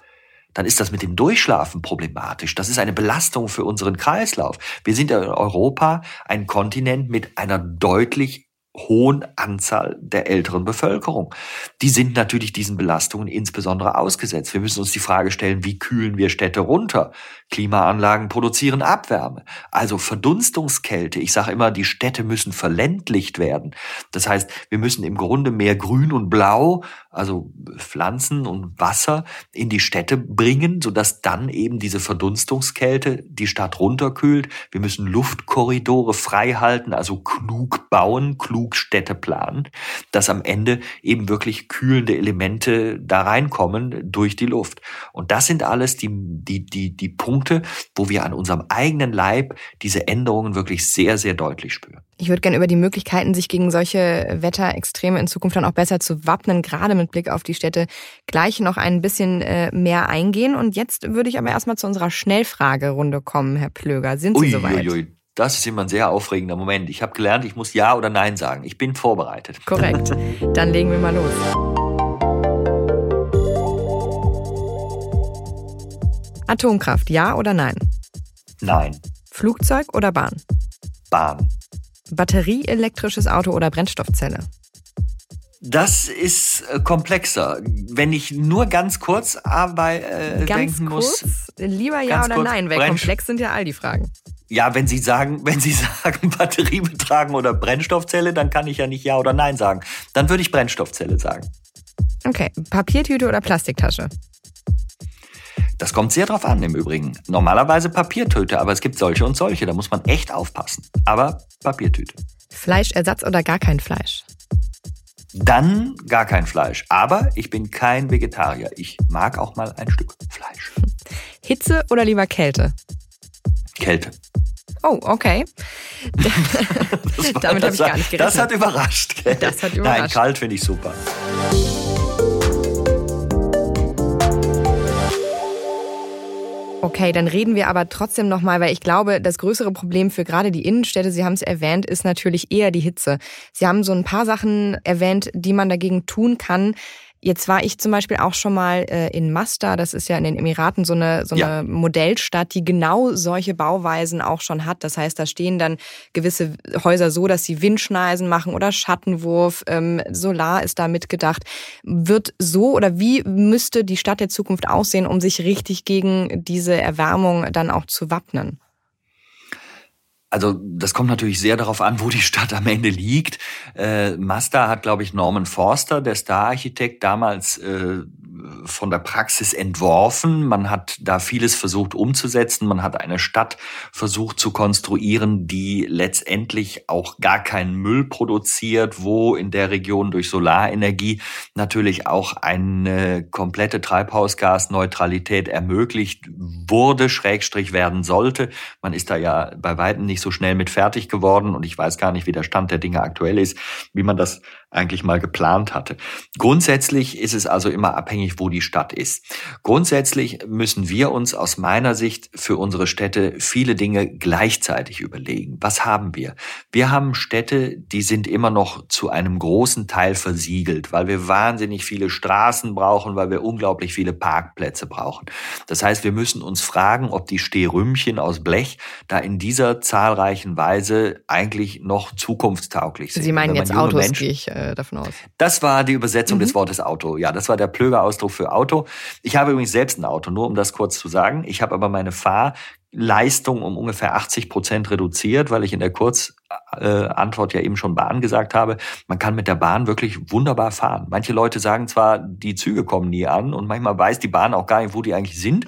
dann ist das mit dem Durchschlafen problematisch. Das ist eine Belastung für unseren Kreislauf. Wir sind in Europa ein Kontinent mit einer deutlich hohen Anzahl der älteren Bevölkerung. Die sind natürlich diesen Belastungen insbesondere ausgesetzt. Wir müssen uns die Frage stellen, wie kühlen wir Städte runter? Klimaanlagen produzieren Abwärme, also Verdunstungskälte. Ich sage immer, die Städte müssen verländlicht werden. Das heißt, wir müssen im Grunde mehr Grün und Blau, also Pflanzen und Wasser in die Städte bringen, sodass dann eben diese Verdunstungskälte die Stadt runterkühlt. Wir müssen Luftkorridore frei halten, also klug bauen, klug Städte planen, dass am Ende eben wirklich kühlende Elemente da reinkommen durch die Luft. Und das sind alles die, die, die, die Punkte, wo wir an unserem eigenen Leib diese Änderungen wirklich sehr, sehr deutlich spüren.
Ich würde gerne über die Möglichkeiten, sich gegen solche Wetterextreme in Zukunft dann auch besser zu wappnen, gerade mit Blick auf die Städte, gleich noch ein bisschen äh, mehr eingehen. Und jetzt würde ich aber erstmal zu unserer Schnellfragerunde kommen, Herr Plöger. Sind Sie ui, soweit? Ui, ui.
Das ist immer ein sehr aufregender Moment. Ich habe gelernt, ich muss Ja oder Nein sagen. Ich bin vorbereitet.
Korrekt. Dann legen wir mal los. Atomkraft, ja oder nein?
Nein.
Flugzeug oder Bahn?
Bahn.
Batterieelektrisches Auto oder Brennstoffzelle?
Das ist äh, komplexer. Wenn ich nur ganz kurz aber äh,
ganz
denken
kurz?
muss.
Lieber ja oder nein, weil komplex sind ja all die Fragen.
Ja, wenn Sie sagen, wenn Sie sagen Batterie betragen oder Brennstoffzelle, dann kann ich ja nicht ja oder nein sagen. Dann würde ich Brennstoffzelle sagen.
Okay, Papiertüte oder Plastiktasche?
Das kommt sehr drauf an im Übrigen. Normalerweise Papiertüte, aber es gibt solche und solche. Da muss man echt aufpassen. Aber Papiertüte.
Fleischersatz oder gar kein Fleisch?
Dann gar kein Fleisch. Aber ich bin kein Vegetarier. Ich mag auch mal ein Stück Fleisch.
Hitze oder lieber Kälte?
Kälte.
Oh, okay. Damit habe ich gar nicht gerechnet.
Das hat überrascht.
Das hat überrascht.
Nein, kalt finde ich super.
Okay, dann reden wir aber trotzdem nochmal, weil ich glaube, das größere Problem für gerade die Innenstädte, Sie haben es erwähnt, ist natürlich eher die Hitze. Sie haben so ein paar Sachen erwähnt, die man dagegen tun kann. Jetzt war ich zum Beispiel auch schon mal äh, in Masda, das ist ja in den Emiraten so eine, so eine ja. Modellstadt, die genau solche Bauweisen auch schon hat. Das heißt, da stehen dann gewisse Häuser so, dass sie Windschneisen machen oder Schattenwurf, ähm, Solar ist da mitgedacht. Wird so oder wie müsste die Stadt der Zukunft aussehen, um sich richtig gegen diese Erwärmung dann auch zu wappnen?
Also das kommt natürlich sehr darauf an, wo die Stadt am Ende liegt. Äh, Mazda hat, glaube ich, Norman Forster, der Star-Architekt, damals äh, von der Praxis entworfen. Man hat da vieles versucht umzusetzen. Man hat eine Stadt versucht zu konstruieren, die letztendlich auch gar keinen Müll produziert, wo in der Region durch Solarenergie natürlich auch eine komplette Treibhausgasneutralität ermöglicht wurde, Schrägstrich werden sollte. Man ist da ja bei weitem nicht so schnell mit fertig geworden und ich weiß gar nicht, wie der Stand der Dinge aktuell ist, wie man das eigentlich mal geplant hatte. Grundsätzlich ist es also immer abhängig, wo die Stadt ist. Grundsätzlich müssen wir uns aus meiner Sicht für unsere Städte viele Dinge gleichzeitig überlegen. Was haben wir? Wir haben Städte, die sind immer noch zu einem großen Teil versiegelt, weil wir wahnsinnig viele Straßen brauchen, weil wir unglaublich viele Parkplätze brauchen. Das heißt, wir müssen uns fragen, ob die Stehrümchen aus Blech da in dieser zahlreichen Weise eigentlich noch zukunftstauglich sind.
Sie meinen jetzt Autos, Menschen, ich äh, davon aus.
Das war die Übersetzung mhm. des Wortes Auto. Ja, das war der Plöger-Ausdruck für Auto. Ich habe übrigens selbst ein Auto, nur um das kurz zu sagen. Ich habe aber meine Fahrleistung um ungefähr 80 Prozent reduziert, weil ich in der Kurz Antwort ja eben schon Bahn gesagt habe, man kann mit der Bahn wirklich wunderbar fahren. Manche Leute sagen zwar, die Züge kommen nie an und manchmal weiß die Bahn auch gar nicht, wo die eigentlich sind.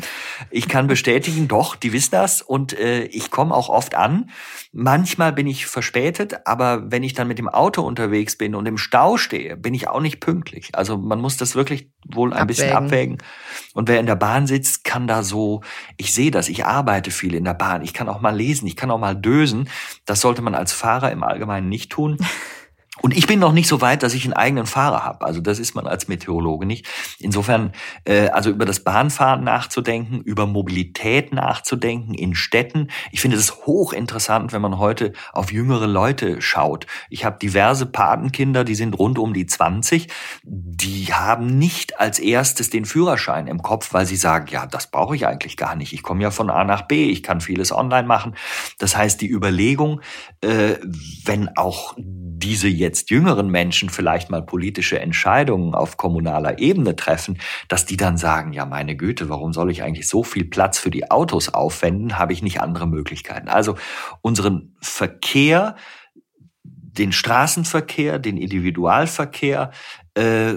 Ich kann bestätigen, doch, die wissen das und äh, ich komme auch oft an. Manchmal bin ich verspätet, aber wenn ich dann mit dem Auto unterwegs bin und im Stau stehe, bin ich auch nicht pünktlich. Also man muss das wirklich wohl ein abwägen. bisschen abwägen. Und wer in der Bahn sitzt, kann da so, ich sehe das, ich arbeite viel in der Bahn, ich kann auch mal lesen, ich kann auch mal dösen. Das sollte man als Fahrer im Allgemeinen nicht tun. Und ich bin noch nicht so weit, dass ich einen eigenen Fahrer habe. Also das ist man als Meteorologe nicht. Insofern, äh, also über das Bahnfahren nachzudenken, über Mobilität nachzudenken in Städten. Ich finde es hochinteressant, wenn man heute auf jüngere Leute schaut. Ich habe diverse Patenkinder, die sind rund um die 20. Die haben nicht als erstes den Führerschein im Kopf, weil sie sagen, ja, das brauche ich eigentlich gar nicht. Ich komme ja von A nach B, ich kann vieles online machen. Das heißt, die Überlegung, äh, wenn auch diese jetzt jüngeren Menschen vielleicht mal politische Entscheidungen auf kommunaler Ebene treffen, dass die dann sagen, ja meine Güte, warum soll ich eigentlich so viel Platz für die Autos aufwenden? Habe ich nicht andere Möglichkeiten? Also unseren Verkehr, den Straßenverkehr, den Individualverkehr, äh,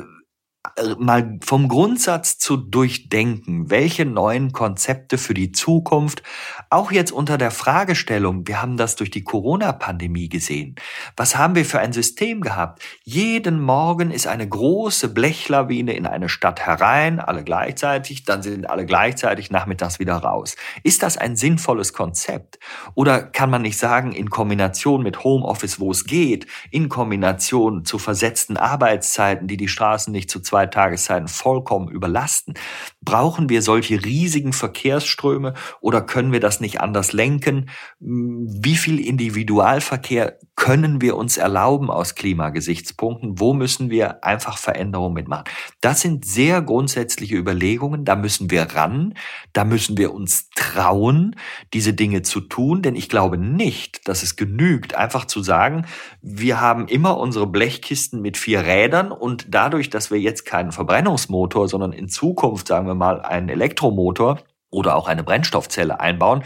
mal vom Grundsatz zu durchdenken, welche neuen Konzepte für die Zukunft, auch jetzt unter der Fragestellung, wir haben das durch die Corona-Pandemie gesehen, was haben wir für ein System gehabt? Jeden Morgen ist eine große Blechlawine in eine Stadt herein, alle gleichzeitig, dann sind alle gleichzeitig nachmittags wieder raus. Ist das ein sinnvolles Konzept? Oder kann man nicht sagen, in Kombination mit Homeoffice, wo es geht, in Kombination zu versetzten Arbeitszeiten, die die Straßen nicht zu zwei Tageszeiten vollkommen überlasten? Brauchen wir solche riesigen Verkehrsströme oder können wir das nicht anders lenken? Wie viel Individualverkehr können wir uns erlauben aus Klimagesichtspunkten? Wo müssen wir einfach Veränderungen mitmachen? Das sind sehr grundsätzliche Überlegungen. Da müssen wir ran. Da müssen wir uns trauen, diese Dinge zu tun. Denn ich glaube nicht, dass es genügt, einfach zu sagen, wir haben immer unsere Blechkisten mit vier Rädern und dadurch, dass wir jetzt keinen Verbrennungsmotor, sondern in Zukunft, sagen wir mal, einen Elektromotor oder auch eine Brennstoffzelle einbauen,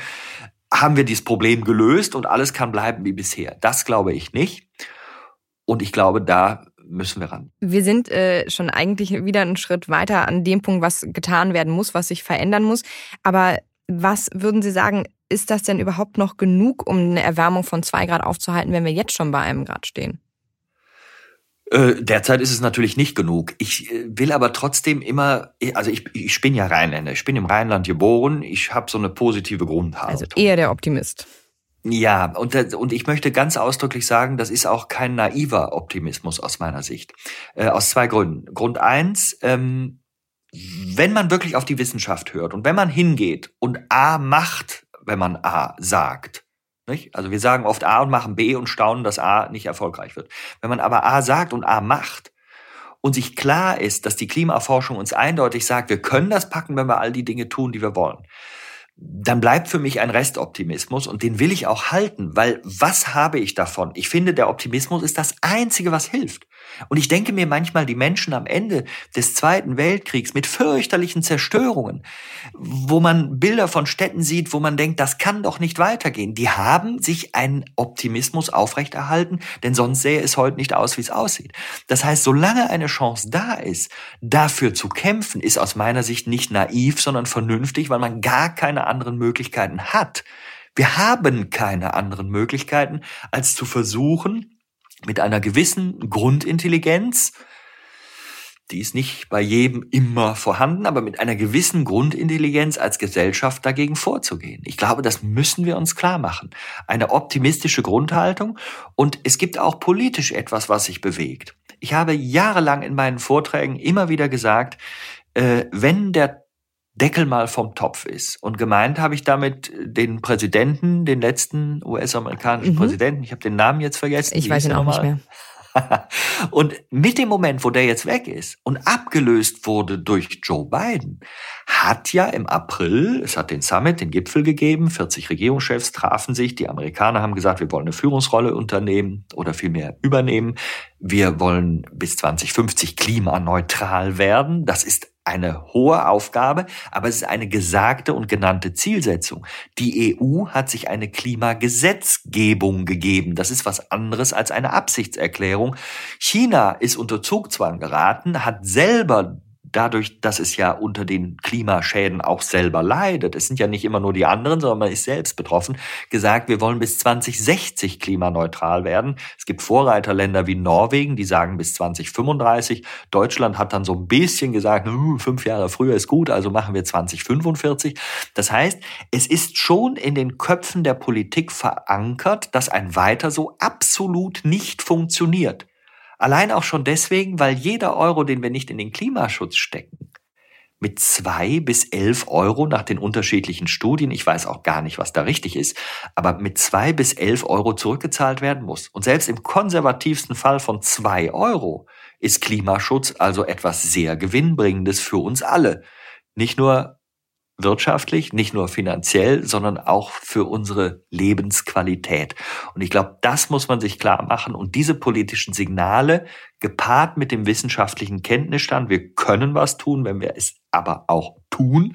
haben wir dieses Problem gelöst und alles kann bleiben wie bisher. Das glaube ich nicht. Und ich glaube, da müssen wir ran.
Wir sind äh, schon eigentlich wieder einen Schritt weiter an dem Punkt, was getan werden muss, was sich verändern muss. Aber was würden Sie sagen, ist das denn überhaupt noch genug, um eine Erwärmung von zwei Grad aufzuhalten, wenn wir jetzt schon bei einem Grad stehen?
Äh, derzeit ist es natürlich nicht genug. Ich äh, will aber trotzdem immer, also ich, ich bin ja Rheinländer, ich bin im Rheinland geboren, ich habe so eine positive Grundhaltung.
Also eher der Optimist.
Ja, und, und ich möchte ganz ausdrücklich sagen, das ist auch kein naiver Optimismus aus meiner Sicht. Äh, aus zwei Gründen. Grund eins, ähm, wenn man wirklich auf die Wissenschaft hört und wenn man hingeht und A macht, wenn man A sagt, nicht? Also wir sagen oft A und machen B und staunen, dass A nicht erfolgreich wird. Wenn man aber A sagt und A macht und sich klar ist, dass die Klimaforschung uns eindeutig sagt, wir können das packen, wenn wir all die Dinge tun, die wir wollen, dann bleibt für mich ein Restoptimismus und den will ich auch halten, weil was habe ich davon? Ich finde, der Optimismus ist das Einzige, was hilft. Und ich denke mir manchmal, die Menschen am Ende des Zweiten Weltkriegs mit fürchterlichen Zerstörungen, wo man Bilder von Städten sieht, wo man denkt, das kann doch nicht weitergehen, die haben sich einen Optimismus aufrechterhalten, denn sonst sähe es heute nicht aus, wie es aussieht. Das heißt, solange eine Chance da ist, dafür zu kämpfen, ist aus meiner Sicht nicht naiv, sondern vernünftig, weil man gar keine anderen Möglichkeiten hat. Wir haben keine anderen Möglichkeiten, als zu versuchen, mit einer gewissen Grundintelligenz, die ist nicht bei jedem immer vorhanden, aber mit einer gewissen Grundintelligenz als Gesellschaft dagegen vorzugehen. Ich glaube, das müssen wir uns klar machen. Eine optimistische Grundhaltung und es gibt auch politisch etwas, was sich bewegt. Ich habe jahrelang in meinen Vorträgen immer wieder gesagt, äh, wenn der Deckel mal vom Topf ist. Und gemeint habe ich damit den Präsidenten, den letzten US-amerikanischen mhm. Präsidenten. Ich habe den Namen jetzt vergessen.
Ich weiß ihn auch nicht mehr.
und mit dem Moment, wo der jetzt weg ist und abgelöst wurde durch Joe Biden, hat ja im April, es hat den Summit, den Gipfel gegeben, 40 Regierungschefs trafen sich, die Amerikaner haben gesagt, wir wollen eine Führungsrolle unternehmen oder vielmehr übernehmen. Wir wollen bis 2050 klimaneutral werden. Das ist eine hohe Aufgabe, aber es ist eine gesagte und genannte Zielsetzung. Die EU hat sich eine Klimagesetzgebung gegeben. Das ist was anderes als eine Absichtserklärung. China ist unter Zugzwang geraten, hat selber dadurch, dass es ja unter den Klimaschäden auch selber leidet, es sind ja nicht immer nur die anderen, sondern man ist selbst betroffen, gesagt, wir wollen bis 2060 klimaneutral werden. Es gibt Vorreiterländer wie Norwegen, die sagen bis 2035. Deutschland hat dann so ein bisschen gesagt, fünf Jahre früher ist gut, also machen wir 2045. Das heißt, es ist schon in den Köpfen der Politik verankert, dass ein Weiter so absolut nicht funktioniert. Allein auch schon deswegen, weil jeder Euro, den wir nicht in den Klimaschutz stecken, mit zwei bis elf Euro nach den unterschiedlichen Studien, ich weiß auch gar nicht, was da richtig ist, aber mit zwei bis elf Euro zurückgezahlt werden muss. Und selbst im konservativsten Fall von zwei Euro ist Klimaschutz also etwas sehr Gewinnbringendes für uns alle. Nicht nur wirtschaftlich, nicht nur finanziell, sondern auch für unsere Lebensqualität. Und ich glaube, das muss man sich klar machen. Und diese politischen Signale, gepaart mit dem wissenschaftlichen Kenntnisstand, wir können was tun, wenn wir es aber auch tun,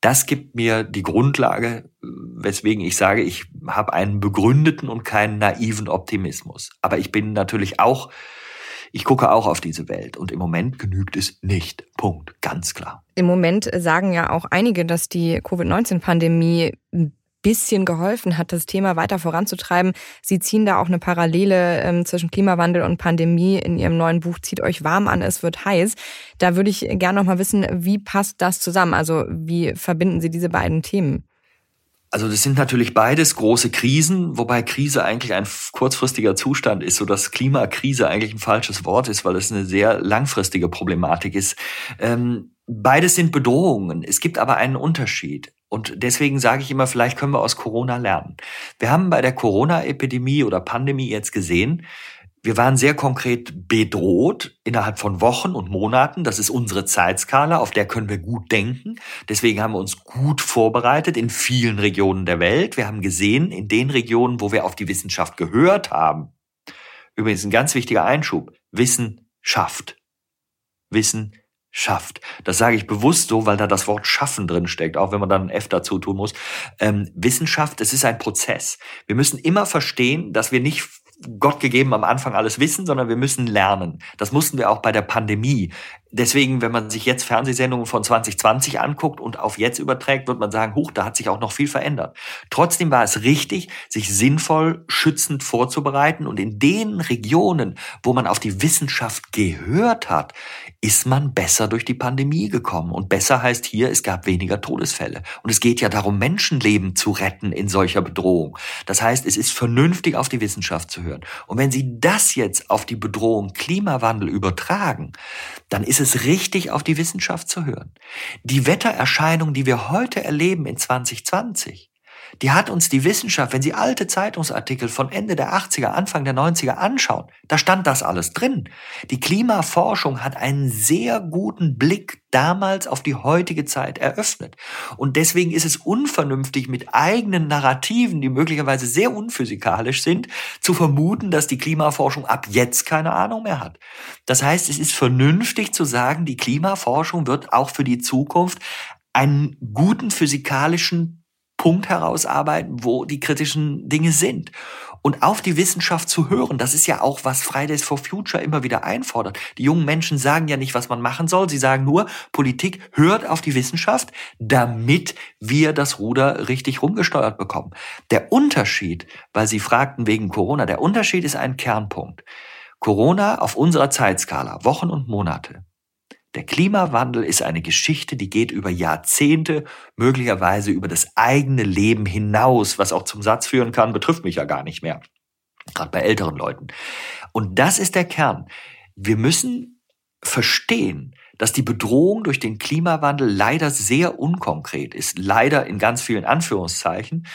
das gibt mir die Grundlage, weswegen ich sage, ich habe einen begründeten und keinen naiven Optimismus. Aber ich bin natürlich auch ich gucke auch auf diese Welt und im Moment genügt es nicht. Punkt. Ganz klar.
Im Moment sagen ja auch einige, dass die Covid-19-Pandemie ein bisschen geholfen hat, das Thema weiter voranzutreiben. Sie ziehen da auch eine Parallele ähm, zwischen Klimawandel und Pandemie in Ihrem neuen Buch Zieht euch warm an, es wird heiß. Da würde ich gerne noch mal wissen, wie passt das zusammen? Also wie verbinden Sie diese beiden Themen?
Also das sind natürlich beides große Krisen, wobei Krise eigentlich ein kurzfristiger Zustand ist, so dass Klimakrise eigentlich ein falsches Wort ist, weil es eine sehr langfristige Problematik ist. Ähm, beides sind Bedrohungen. Es gibt aber einen Unterschied. Und deswegen sage ich immer, vielleicht können wir aus Corona lernen. Wir haben bei der Corona-Epidemie oder Pandemie jetzt gesehen, wir waren sehr konkret bedroht innerhalb von Wochen und Monaten. Das ist unsere Zeitskala, auf der können wir gut denken. Deswegen haben wir uns gut vorbereitet in vielen Regionen der Welt. Wir haben gesehen, in den Regionen, wo wir auf die Wissenschaft gehört haben, übrigens ein ganz wichtiger Einschub, Wissen schafft. Wissen schafft. Das sage ich bewusst so, weil da das Wort schaffen drin steckt, auch wenn man dann ein F dazu tun muss. Ähm, Wissenschaft, es ist ein Prozess. Wir müssen immer verstehen, dass wir nicht Gott gegeben am Anfang alles wissen, sondern wir müssen lernen. Das mussten wir auch bei der Pandemie. Deswegen, wenn man sich jetzt Fernsehsendungen von 2020 anguckt und auf jetzt überträgt, wird man sagen, huch, da hat sich auch noch viel verändert. Trotzdem war es richtig, sich sinnvoll schützend vorzubereiten und in den Regionen, wo man auf die Wissenschaft gehört hat, ist man besser durch die Pandemie gekommen. Und besser heißt hier, es gab weniger Todesfälle. Und es geht ja darum, Menschenleben zu retten in solcher Bedrohung. Das heißt, es ist vernünftig, auf die Wissenschaft zu hören. Und wenn Sie das jetzt auf die Bedrohung Klimawandel übertragen, dann ist es richtig, auf die Wissenschaft zu hören. Die Wettererscheinungen, die wir heute erleben in 2020, die hat uns die Wissenschaft, wenn Sie alte Zeitungsartikel von Ende der 80er, Anfang der 90er anschauen, da stand das alles drin. Die Klimaforschung hat einen sehr guten Blick damals auf die heutige Zeit eröffnet. Und deswegen ist es unvernünftig, mit eigenen Narrativen, die möglicherweise sehr unphysikalisch sind, zu vermuten, dass die Klimaforschung ab jetzt keine Ahnung mehr hat. Das heißt, es ist vernünftig zu sagen, die Klimaforschung wird auch für die Zukunft einen guten physikalischen Punkt herausarbeiten, wo die kritischen Dinge sind. Und auf die Wissenschaft zu hören, das ist ja auch, was Fridays for Future immer wieder einfordert. Die jungen Menschen sagen ja nicht, was man machen soll. Sie sagen nur, Politik hört auf die Wissenschaft, damit wir das Ruder richtig rumgesteuert bekommen. Der Unterschied, weil Sie fragten wegen Corona, der Unterschied ist ein Kernpunkt. Corona auf unserer Zeitskala, Wochen und Monate, der Klimawandel ist eine Geschichte, die geht über Jahrzehnte, möglicherweise über das eigene Leben hinaus, was auch zum Satz führen kann, betrifft mich ja gar nicht mehr. Gerade bei älteren Leuten. Und das ist der Kern. Wir müssen verstehen, dass die Bedrohung durch den Klimawandel leider sehr unkonkret ist. Leider in ganz vielen Anführungszeichen.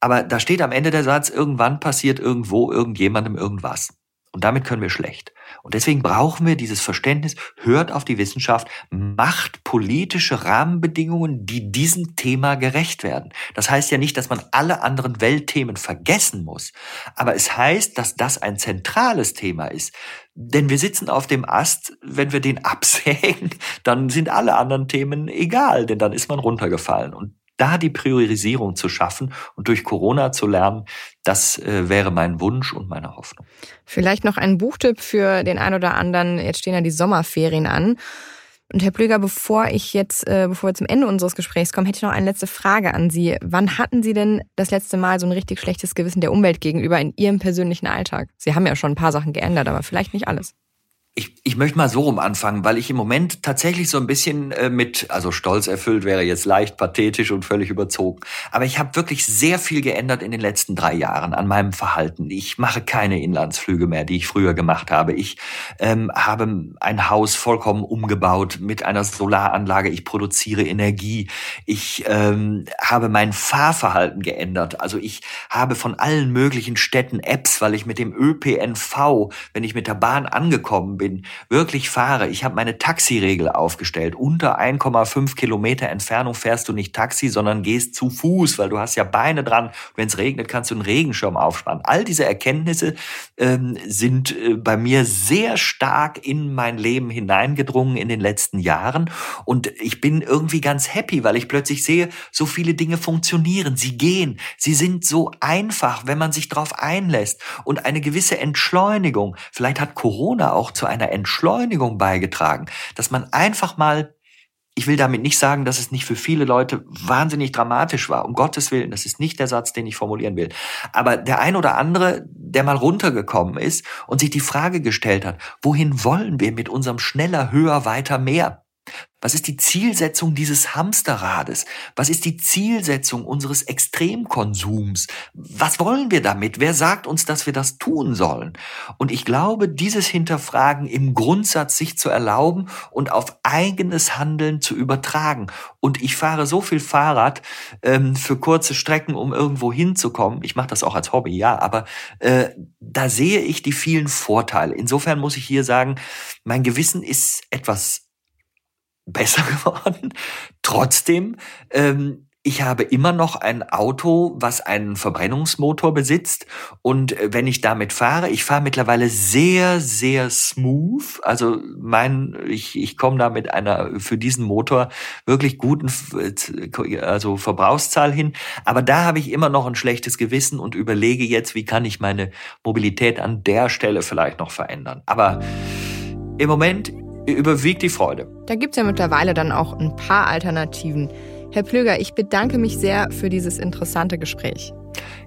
Aber da steht am Ende der Satz, irgendwann passiert irgendwo irgendjemandem irgendwas. Und damit können wir schlecht. Und deswegen brauchen wir dieses Verständnis, hört auf die Wissenschaft, macht politische Rahmenbedingungen, die diesem Thema gerecht werden. Das heißt ja nicht, dass man alle anderen Weltthemen vergessen muss, aber es heißt, dass das ein zentrales Thema ist. Denn wir sitzen auf dem Ast, wenn wir den absägen, dann sind alle anderen Themen egal, denn dann ist man runtergefallen. Und da die Priorisierung zu schaffen und durch Corona zu lernen, das äh, wäre mein Wunsch und meine Hoffnung.
Vielleicht noch ein Buchtipp für den einen oder anderen. Jetzt stehen ja die Sommerferien an. Und Herr Plöger, bevor ich jetzt, äh, bevor wir zum Ende unseres Gesprächs kommen, hätte ich noch eine letzte Frage an Sie. Wann hatten Sie denn das letzte Mal so ein richtig schlechtes Gewissen der Umwelt gegenüber in Ihrem persönlichen Alltag? Sie haben ja schon ein paar Sachen geändert, aber vielleicht nicht alles
ich, ich möchte mal so rum anfangen, weil ich im Moment tatsächlich so ein bisschen äh, mit, also stolz erfüllt wäre jetzt leicht pathetisch und völlig überzogen. Aber ich habe wirklich sehr viel geändert in den letzten drei Jahren an meinem Verhalten. Ich mache keine Inlandsflüge mehr, die ich früher gemacht habe. Ich ähm, habe ein Haus vollkommen umgebaut mit einer Solaranlage. Ich produziere Energie. Ich ähm, habe mein Fahrverhalten geändert. Also ich habe von allen möglichen Städten Apps, weil ich mit dem ÖPNV, wenn ich mit der Bahn angekommen bin, wirklich fahre. Ich habe meine Taxiregel aufgestellt. Unter 1,5 Kilometer Entfernung fährst du nicht Taxi, sondern gehst zu Fuß, weil du hast ja Beine dran. Wenn es regnet, kannst du einen Regenschirm aufspannen. All diese Erkenntnisse ähm, sind äh, bei mir sehr stark in mein Leben hineingedrungen in den letzten Jahren. Und ich bin irgendwie ganz happy, weil ich plötzlich sehe, so viele Dinge funktionieren. Sie gehen. Sie sind so einfach, wenn man sich darauf einlässt. Und eine gewisse Entschleunigung. Vielleicht hat Corona auch zu einer Entschleunigung beigetragen, dass man einfach mal ich will damit nicht sagen, dass es nicht für viele Leute wahnsinnig dramatisch war. Um Gottes Willen, das ist nicht der Satz, den ich formulieren will. Aber der ein oder andere, der mal runtergekommen ist und sich die Frage gestellt hat, wohin wollen wir mit unserem schneller, höher, weiter, mehr? Was ist die Zielsetzung dieses Hamsterrades? Was ist die Zielsetzung unseres Extremkonsums? Was wollen wir damit? Wer sagt uns, dass wir das tun sollen? Und ich glaube, dieses Hinterfragen im Grundsatz sich zu erlauben und auf eigenes Handeln zu übertragen. Und ich fahre so viel Fahrrad ähm, für kurze Strecken, um irgendwo hinzukommen. Ich mache das auch als Hobby, ja, aber äh, da sehe ich die vielen Vorteile. Insofern muss ich hier sagen, mein Gewissen ist etwas besser geworden. Trotzdem, ähm, ich habe immer noch ein Auto, was einen Verbrennungsmotor besitzt. Und äh, wenn ich damit fahre, ich fahre mittlerweile sehr, sehr smooth. Also mein, ich, ich komme da mit einer für diesen Motor wirklich guten also Verbrauchszahl hin. Aber da habe ich immer noch ein schlechtes Gewissen und überlege jetzt, wie kann ich meine Mobilität an der Stelle vielleicht noch verändern. Aber im Moment überwiegt die Freude.
Da gibt es ja mittlerweile dann auch ein paar Alternativen. Herr Plöger, ich bedanke mich sehr für dieses interessante Gespräch.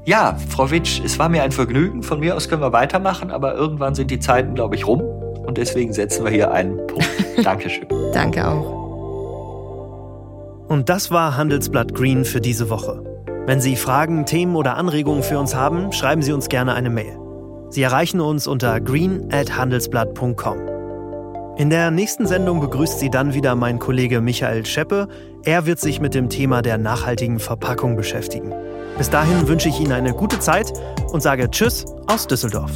Ja, Frau Witsch, es war mir ein Vergnügen. Von mir aus können wir weitermachen, aber irgendwann sind die Zeiten, glaube ich, rum. Und deswegen setzen wir hier einen Punkt. Dankeschön.
Danke auch.
Und das war Handelsblatt Green für diese Woche. Wenn Sie Fragen, Themen oder Anregungen für uns haben, schreiben Sie uns gerne eine Mail. Sie erreichen uns unter green@handelsblatt.com. In der nächsten Sendung begrüßt Sie dann wieder mein Kollege Michael Scheppe. Er wird sich mit dem Thema der nachhaltigen Verpackung beschäftigen. Bis dahin wünsche ich Ihnen eine gute Zeit und sage Tschüss aus Düsseldorf.